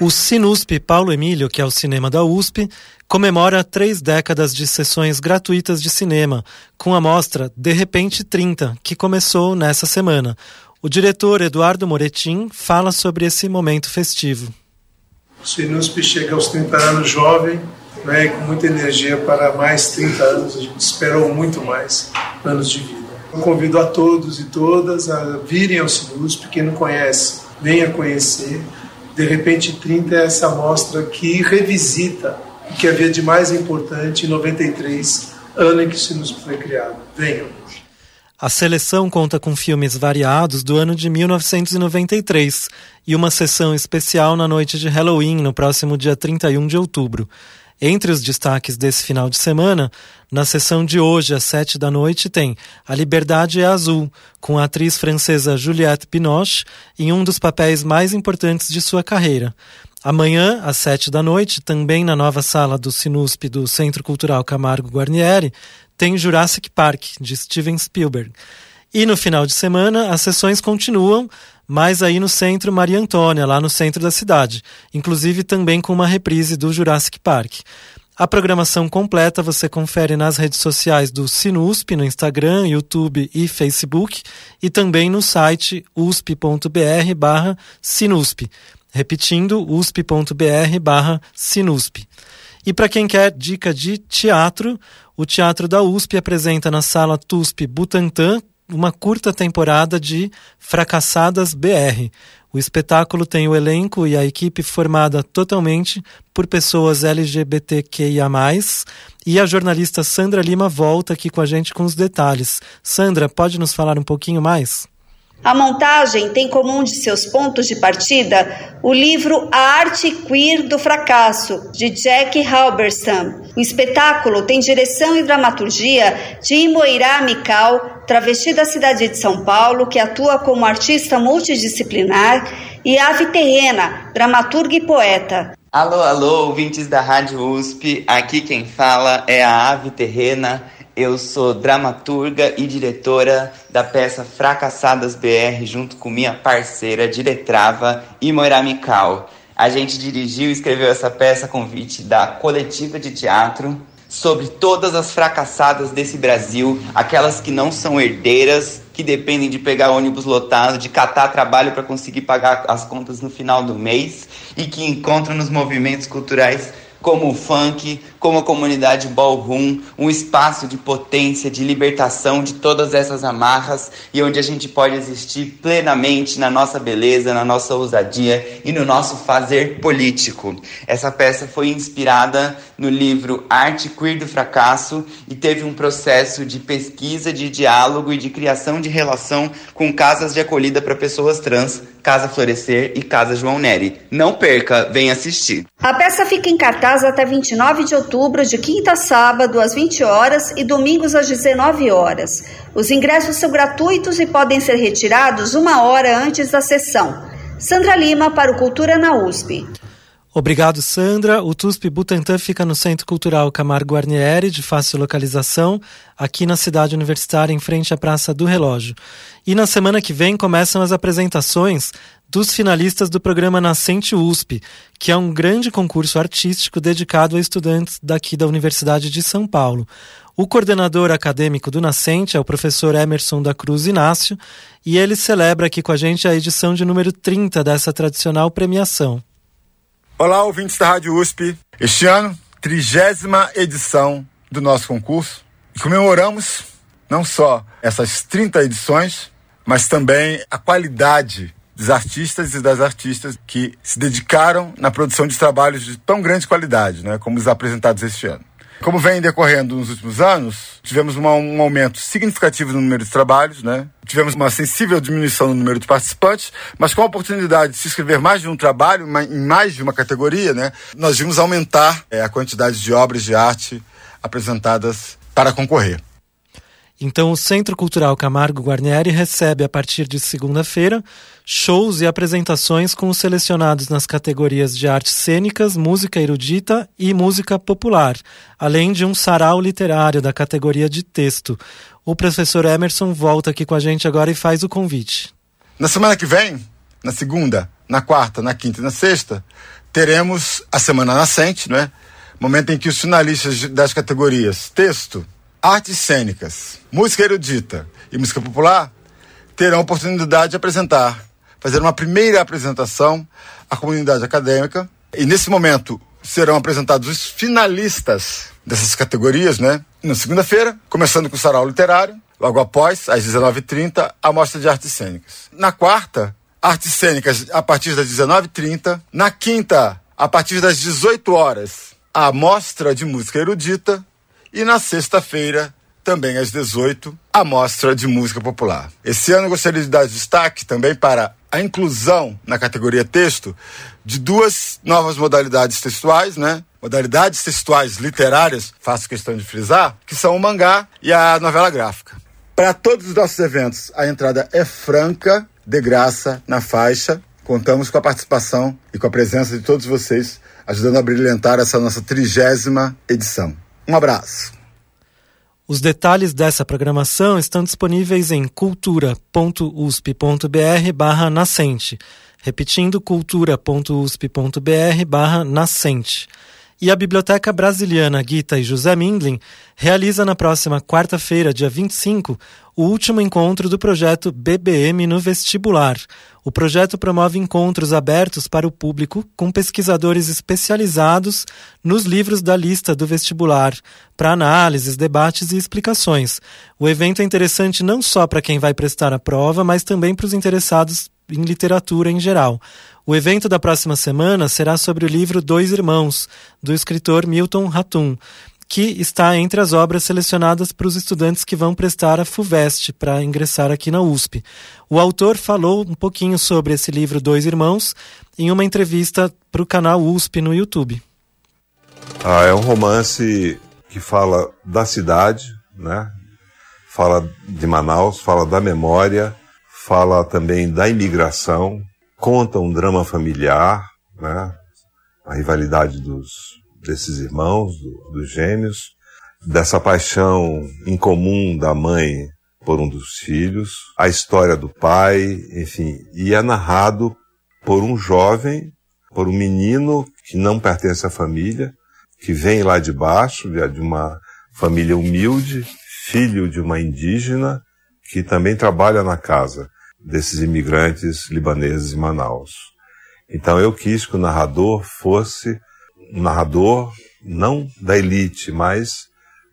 O Sinusp Paulo Emílio, que é o cinema da USP, comemora três décadas de sessões gratuitas de cinema, com a mostra De Repente 30, que começou nessa semana. O diretor Eduardo Moretim fala sobre esse momento festivo. O Sinusp chega aos 30 anos jovem, né, com muita energia para mais 30 anos. A gente esperou muito mais anos de vida. Eu convido a todos e todas a virem ao Sinusp. Quem não conhece, venha conhecer. De repente, 30 é essa mostra que revisita o que havia de mais importante em 93, ano em que o Sinusp foi criado. Venham. A seleção conta com filmes variados do ano de 1993 e uma sessão especial na noite de Halloween, no próximo dia 31 de outubro. Entre os destaques desse final de semana, na sessão de hoje, às sete da noite, tem A Liberdade é Azul, com a atriz francesa Juliette Binoche em um dos papéis mais importantes de sua carreira. Amanhã, às sete da noite, também na nova sala do Sinusp do Centro Cultural Camargo Guarnieri, tem Jurassic Park, de Steven Spielberg. E no final de semana, as sessões continuam, mas aí no centro Maria Antônia, lá no centro da cidade, inclusive também com uma reprise do Jurassic Park. A programação completa você confere nas redes sociais do Sinusp, no Instagram, YouTube e Facebook, e também no site usp.br barra Sinusp. Repetindo, usp.br Sinusp. E para quem quer dica de teatro, o Teatro da USP apresenta na Sala TUSP Butantã uma curta temporada de Fracassadas BR. O espetáculo tem o elenco e a equipe formada totalmente por pessoas LGBTQIA+, e a jornalista Sandra Lima volta aqui com a gente com os detalhes. Sandra, pode nos falar um pouquinho mais? A montagem tem como um de seus pontos de partida o livro A Arte Queer do Fracasso, de Jack Halberstam. O espetáculo tem direção e dramaturgia de Imoirá Mikal, travesti da cidade de São Paulo, que atua como artista multidisciplinar, e Ave Terrena, dramaturga e poeta. Alô, alô, ouvintes da Rádio USP, aqui quem fala é a Ave Terrena eu sou dramaturga e diretora da peça Fracassadas BR, junto com minha parceira, diretrava Imoira Mical. A gente dirigiu e escreveu essa peça a convite da coletiva de teatro sobre todas as fracassadas desse Brasil, aquelas que não são herdeiras, que dependem de pegar ônibus lotado, de catar trabalho para conseguir pagar as contas no final do mês e que encontram nos movimentos culturais como o funk, como a comunidade ballroom, um espaço de potência, de libertação de todas essas amarras e onde a gente pode existir plenamente na nossa beleza, na nossa ousadia e no nosso fazer político. Essa peça foi inspirada no livro Arte Queer do Fracasso e teve um processo de pesquisa, de diálogo e de criação de relação com casas de acolhida para pessoas trans, Casa Florescer e Casa João Neri. Não perca, vem assistir. A peça fica em cartaz até 29 de outubro, de quinta a sábado, às 20 horas e domingos às 19 horas. Os ingressos são gratuitos e podem ser retirados uma hora antes da sessão. Sandra Lima para o Cultura na USP. Obrigado, Sandra. O TUSP Butantã fica no Centro Cultural Camargo Guarnieri, de fácil localização, aqui na cidade universitária, em frente à Praça do Relógio. E na semana que vem começam as apresentações dos finalistas do programa Nascente USP, que é um grande concurso artístico dedicado a estudantes daqui da Universidade de São Paulo. O coordenador acadêmico do Nascente é o professor Emerson da Cruz Inácio, e ele celebra aqui com a gente a edição de número 30 dessa tradicional premiação. Olá, ouvintes da Rádio USP. Este ano, trigésima edição do nosso concurso. E comemoramos não só essas 30 edições, mas também a qualidade dos artistas e das artistas que se dedicaram na produção de trabalhos de tão grande qualidade, né, como os apresentados este ano. Como vem decorrendo nos últimos anos, tivemos uma, um aumento significativo no número de trabalhos, né? Tivemos uma sensível diminuição no número de participantes, mas com a oportunidade de se inscrever mais de um trabalho, em mais de uma categoria, né? Nós vimos aumentar é, a quantidade de obras de arte apresentadas para concorrer. Então, o Centro Cultural Camargo Guarnieri recebe, a partir de segunda-feira, shows e apresentações com os selecionados nas categorias de artes cênicas, música erudita e música popular, além de um sarau literário da categoria de texto. O professor Emerson volta aqui com a gente agora e faz o convite. Na semana que vem, na segunda, na quarta, na quinta e na sexta, teremos a Semana Nascente, não é? Momento em que os finalistas das categorias texto, artes cênicas, música erudita e música popular terão a oportunidade de apresentar, fazer uma primeira apresentação à comunidade acadêmica. E nesse momento serão apresentados os finalistas dessas categorias, né? Na segunda-feira, começando com o sarau literário, logo após, às 19h30, a mostra de artes cênicas. Na quarta, artes cênicas a partir das 19h30. Na quinta, a partir das 18 horas, a mostra de música erudita e na sexta-feira, também às 18, a mostra de música popular. Esse ano gostaria de dar destaque também para a inclusão na categoria texto de duas novas modalidades textuais, né? Modalidades textuais literárias, faço questão de frisar, que são o mangá e a novela gráfica. Para todos os nossos eventos, a entrada é franca, de graça, na faixa. Contamos com a participação e com a presença de todos vocês, ajudando a brilhantar essa nossa trigésima edição. Um abraço. Os detalhes dessa programação estão disponíveis em cultura.usp.br nascente. Repetindo, cultura.usp.br nascente. E a Biblioteca Brasiliana Gita e José Mindlin realiza na próxima quarta-feira, dia 25, o último encontro do projeto BBM no Vestibular. O projeto promove encontros abertos para o público com pesquisadores especializados nos livros da lista do vestibular, para análises, debates e explicações. O evento é interessante não só para quem vai prestar a prova, mas também para os interessados em literatura em geral. O evento da próxima semana será sobre o livro Dois Irmãos, do escritor Milton Ratum, que está entre as obras selecionadas para os estudantes que vão prestar a FUVEST para ingressar aqui na USP. O autor falou um pouquinho sobre esse livro Dois Irmãos em uma entrevista para o canal USP no YouTube. Ah, é um romance que fala da cidade, né? Fala de Manaus, fala da memória, fala também da imigração, conta um drama familiar, né? A rivalidade dos, desses irmãos, do, dos gêmeos, dessa paixão incomum da mãe por um dos filhos, a história do pai, enfim, e é narrado por um jovem, por um menino que não pertence à família, que vem lá de baixo, de uma família humilde, filho de uma indígena, que também trabalha na casa desses imigrantes libaneses em Manaus. Então eu quis que o narrador fosse um narrador não da elite, mas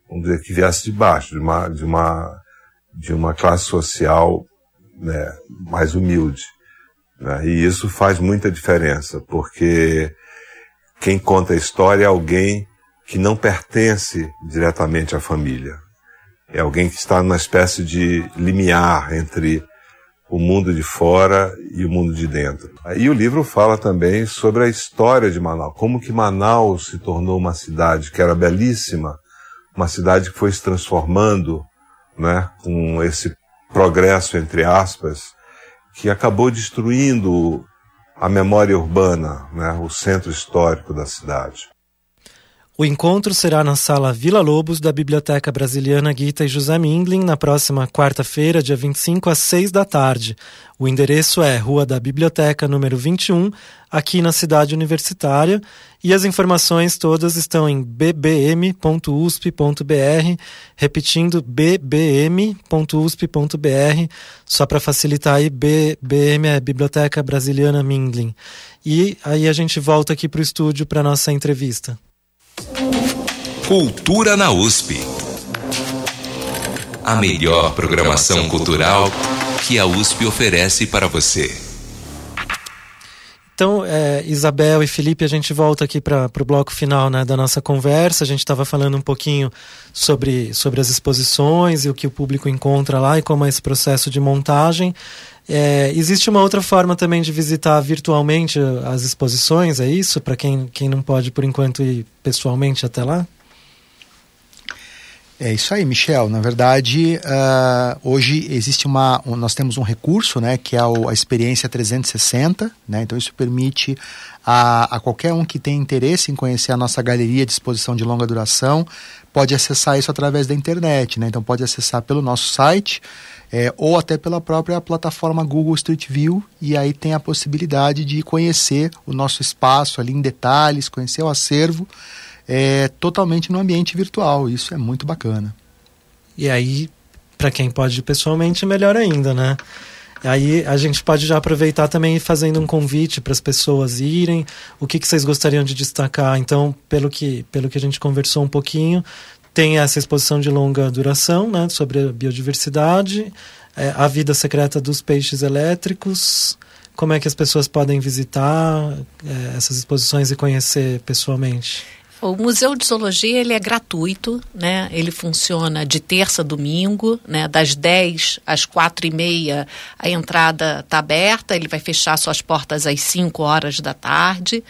vamos dizer que viesse de baixo, de uma de uma de uma classe social né, mais humilde. Né? E isso faz muita diferença, porque quem conta a história é alguém que não pertence diretamente à família. É alguém que está numa espécie de limiar entre o mundo de fora e o mundo de dentro. E o livro fala também sobre a história de Manaus, como que Manaus se tornou uma cidade que era belíssima, uma cidade que foi se transformando, né, com esse progresso entre aspas, que acabou destruindo a memória urbana, né, o centro histórico da cidade. O encontro será na Sala Vila Lobos da Biblioteca Brasiliana Guita e José Mindlin na próxima quarta-feira, dia 25, às 6 da tarde. O endereço é Rua da Biblioteca, número 21, aqui na cidade universitária, e as informações todas estão em bbm.usp.br, repetindo bbm.usp.br, só para facilitar aí, BBM é Biblioteca Brasiliana Mindlin. E aí a gente volta aqui para o estúdio para nossa entrevista. Cultura na USP. A melhor programação cultural que a USP oferece para você. Então, é, Isabel e Felipe, a gente volta aqui para o bloco final né, da nossa conversa. A gente estava falando um pouquinho sobre, sobre as exposições e o que o público encontra lá e como é esse processo de montagem. É, existe uma outra forma também de visitar virtualmente as exposições, é isso? Para quem, quem não pode, por enquanto, ir pessoalmente até lá? É isso aí, Michel. Na verdade, uh, hoje existe uma, um, nós temos um recurso, né, que é o, a experiência 360, né. Então isso permite a, a, qualquer um que tem interesse em conhecer a nossa galeria de exposição de longa duração, pode acessar isso através da internet, né. Então pode acessar pelo nosso site é, ou até pela própria plataforma Google Street View e aí tem a possibilidade de conhecer o nosso espaço ali em detalhes, conhecer o acervo é, totalmente no ambiente virtual. Isso é muito bacana. E aí, para quem pode ir pessoalmente, melhor ainda, né? Aí a gente pode já aproveitar também fazendo um convite para as pessoas irem. O que, que vocês gostariam de destacar? Então, pelo que, pelo que a gente conversou um pouquinho, tem essa exposição de longa duração né, sobre a biodiversidade, é, a vida secreta dos peixes elétricos. Como é que as pessoas podem visitar é, essas exposições e conhecer pessoalmente? O Museu de Zoologia ele é gratuito, né? ele funciona de terça a domingo, né? das 10 às 4 e meia a entrada está aberta, ele vai fechar suas portas às 5 horas da tarde.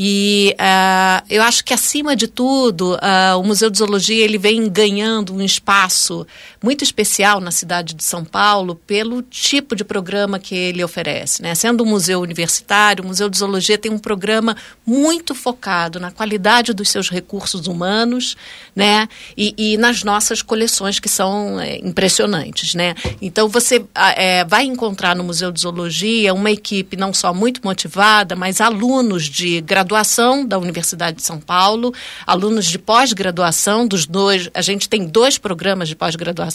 E uh, eu acho que, acima de tudo, uh, o Museu de Zoologia ele vem ganhando um espaço muito especial na cidade de São Paulo pelo tipo de programa que ele oferece. Né? Sendo um museu universitário, o Museu de Zoologia tem um programa muito focado na qualidade dos seus recursos humanos né? e, e nas nossas coleções, que são é, impressionantes. Né? Então, você é, vai encontrar no Museu de Zoologia uma equipe não só muito motivada, mas alunos de graduação da Universidade de São Paulo, alunos de pós-graduação dos dois. A gente tem dois programas de pós-graduação,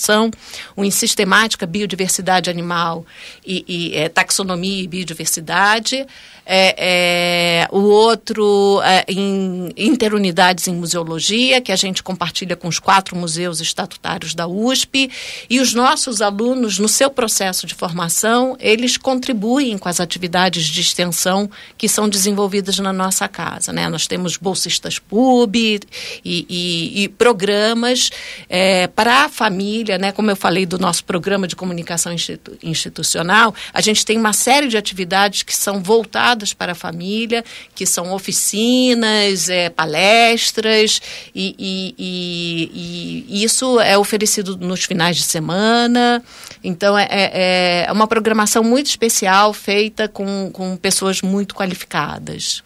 um em sistemática, biodiversidade animal e, e é, taxonomia e biodiversidade. É, é, o outro é, em interunidades em museologia, que a gente compartilha com os quatro museus estatutários da USP, e os nossos alunos, no seu processo de formação, eles contribuem com as atividades de extensão que são desenvolvidas na nossa casa. Né? Nós temos bolsistas PUB e, e, e programas é, para a família, né? como eu falei do nosso programa de comunicação institu institucional, a gente tem uma série de atividades que são voltadas para a família, que são oficinas, é, palestras, e, e, e, e, isso é oferecido nos finais de semana. Então, é, é, é uma programação muito especial, feita com, com pessoas muito qualificadas.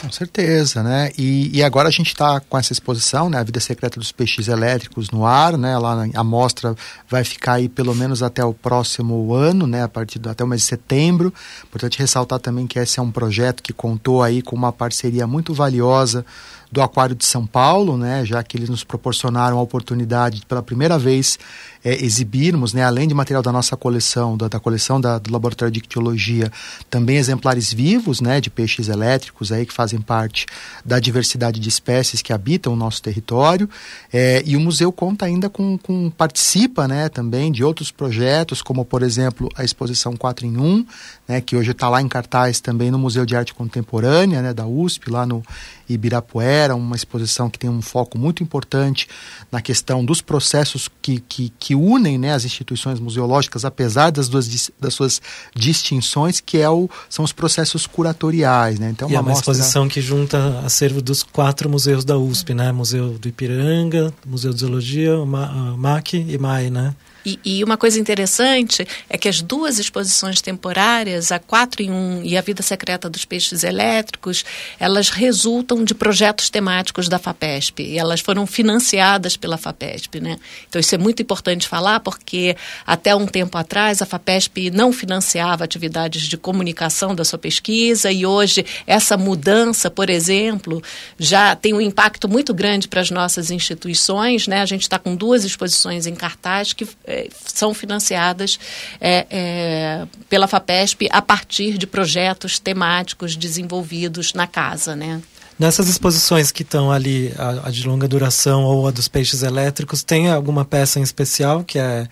Com certeza, né? E, e agora a gente está com essa exposição, né? A vida secreta dos peixes elétricos no ar, né? Lá a mostra vai ficar aí pelo menos até o próximo ano, né? A partir do, até o mês de setembro. Importante ressaltar também que esse é um projeto que contou aí com uma parceria muito valiosa do Aquário de São Paulo, né, já que eles nos proporcionaram a oportunidade de, pela primeira vez é, exibirmos, né, além de material da nossa coleção, da, da coleção da, do Laboratório de Ictiologia, também exemplares vivos né, de peixes elétricos aí, que fazem parte da diversidade de espécies que habitam o nosso território. É, e o museu conta ainda com, com participa né, também de outros projetos, como por exemplo a exposição 4 em 1, né, que hoje está lá em cartaz também no Museu de Arte Contemporânea né, da USP, lá no Ibirapuera, uma exposição que tem um foco muito importante na questão dos processos que, que, que unem né, as instituições museológicas, apesar das, duas, das suas distinções, que é o, são os processos curatoriais. Né? Então, e uma é uma mostra... exposição que junta acervo dos quatro museus da USP, né? Museu do Ipiranga, Museu de Zoologia, MAC e MAI, né? E, e, uma coisa interessante é que as duas exposições temporárias, a 4 em 1 e a Vida Secreta dos Peixes Elétricos, elas resultam de projetos temáticos da FAPESP. E elas foram financiadas pela FAPESP. Né? Então, isso é muito importante falar, porque até um tempo atrás a FAPESP não financiava atividades de comunicação da sua pesquisa e hoje essa mudança, por exemplo, já tem um impacto muito grande para as nossas instituições. Né? A gente está com duas exposições em cartaz que são financiadas é, é, pela FAPESP a partir de projetos temáticos desenvolvidos na casa, né? Nessas exposições que estão ali, a, a de longa duração ou a dos peixes elétricos, tem alguma peça em especial que é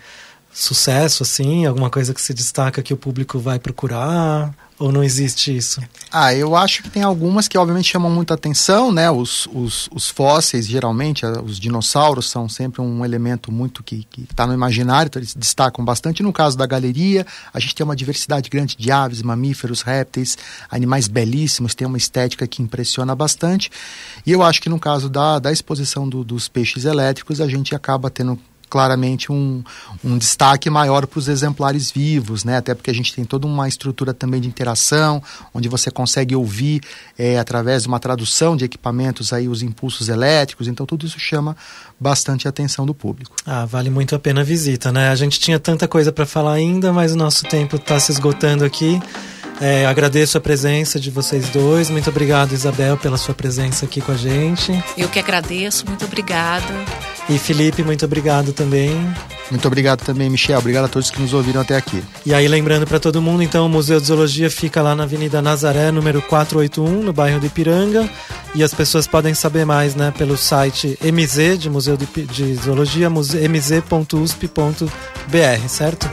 sucesso, assim? Alguma coisa que se destaca que o público vai procurar? Ou não existe isso? Ah, eu acho que tem algumas que obviamente chamam muita atenção, né? Os, os, os fósseis, geralmente, os dinossauros são sempre um elemento muito que está no imaginário, então eles destacam bastante. No caso da galeria, a gente tem uma diversidade grande de aves, mamíferos, répteis, animais belíssimos, tem uma estética que impressiona bastante. E eu acho que no caso da, da exposição do, dos peixes elétricos, a gente acaba tendo claramente um, um destaque maior para os exemplares vivos, né? Até porque a gente tem toda uma estrutura também de interação, onde você consegue ouvir é, através de uma tradução de equipamentos aí os impulsos elétricos. Então tudo isso chama bastante a atenção do público. Ah, vale muito a pena a visita, né? A gente tinha tanta coisa para falar ainda, mas o nosso tempo está se esgotando aqui. É, agradeço a presença de vocês dois. Muito obrigado, Isabel, pela sua presença aqui com a gente. Eu que agradeço, muito obrigada. E Felipe, muito obrigado também. Muito obrigado também, Michel. Obrigado a todos que nos ouviram até aqui. E aí, lembrando para todo mundo, então, o Museu de Zoologia fica lá na Avenida Nazaré, número 481, no bairro de Ipiranga. E as pessoas podem saber mais né, pelo site MZ, de Museu de, de Zoologia, mz.usp.br, certo?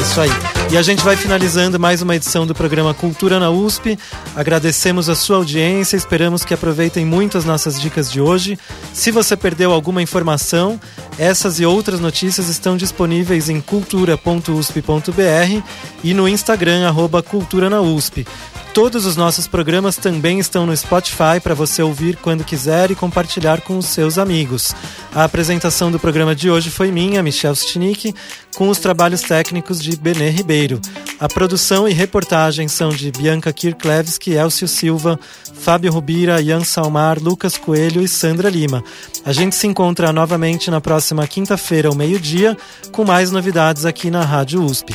É isso aí. E a gente vai finalizando mais uma edição do programa Cultura na USP. Agradecemos a sua audiência, esperamos que aproveitem muito as nossas dicas de hoje. Se você perdeu alguma informação, essas e outras notícias estão disponíveis em cultura.usp.br e no Instagram, arroba Cultura na USP. Todos os nossos programas também estão no Spotify para você ouvir quando quiser e compartilhar com os seus amigos. A apresentação do programa de hoje foi minha, Michel Stinick, com os trabalhos técnicos de Benê Ribeiro. A produção e reportagem são de Bianca Kirklevski, Elcio Silva, Fábio Rubira, Ian Salmar, Lucas Coelho e Sandra Lima. A gente se encontra novamente na próxima quinta-feira, ao meio-dia, com mais novidades aqui na Rádio USP.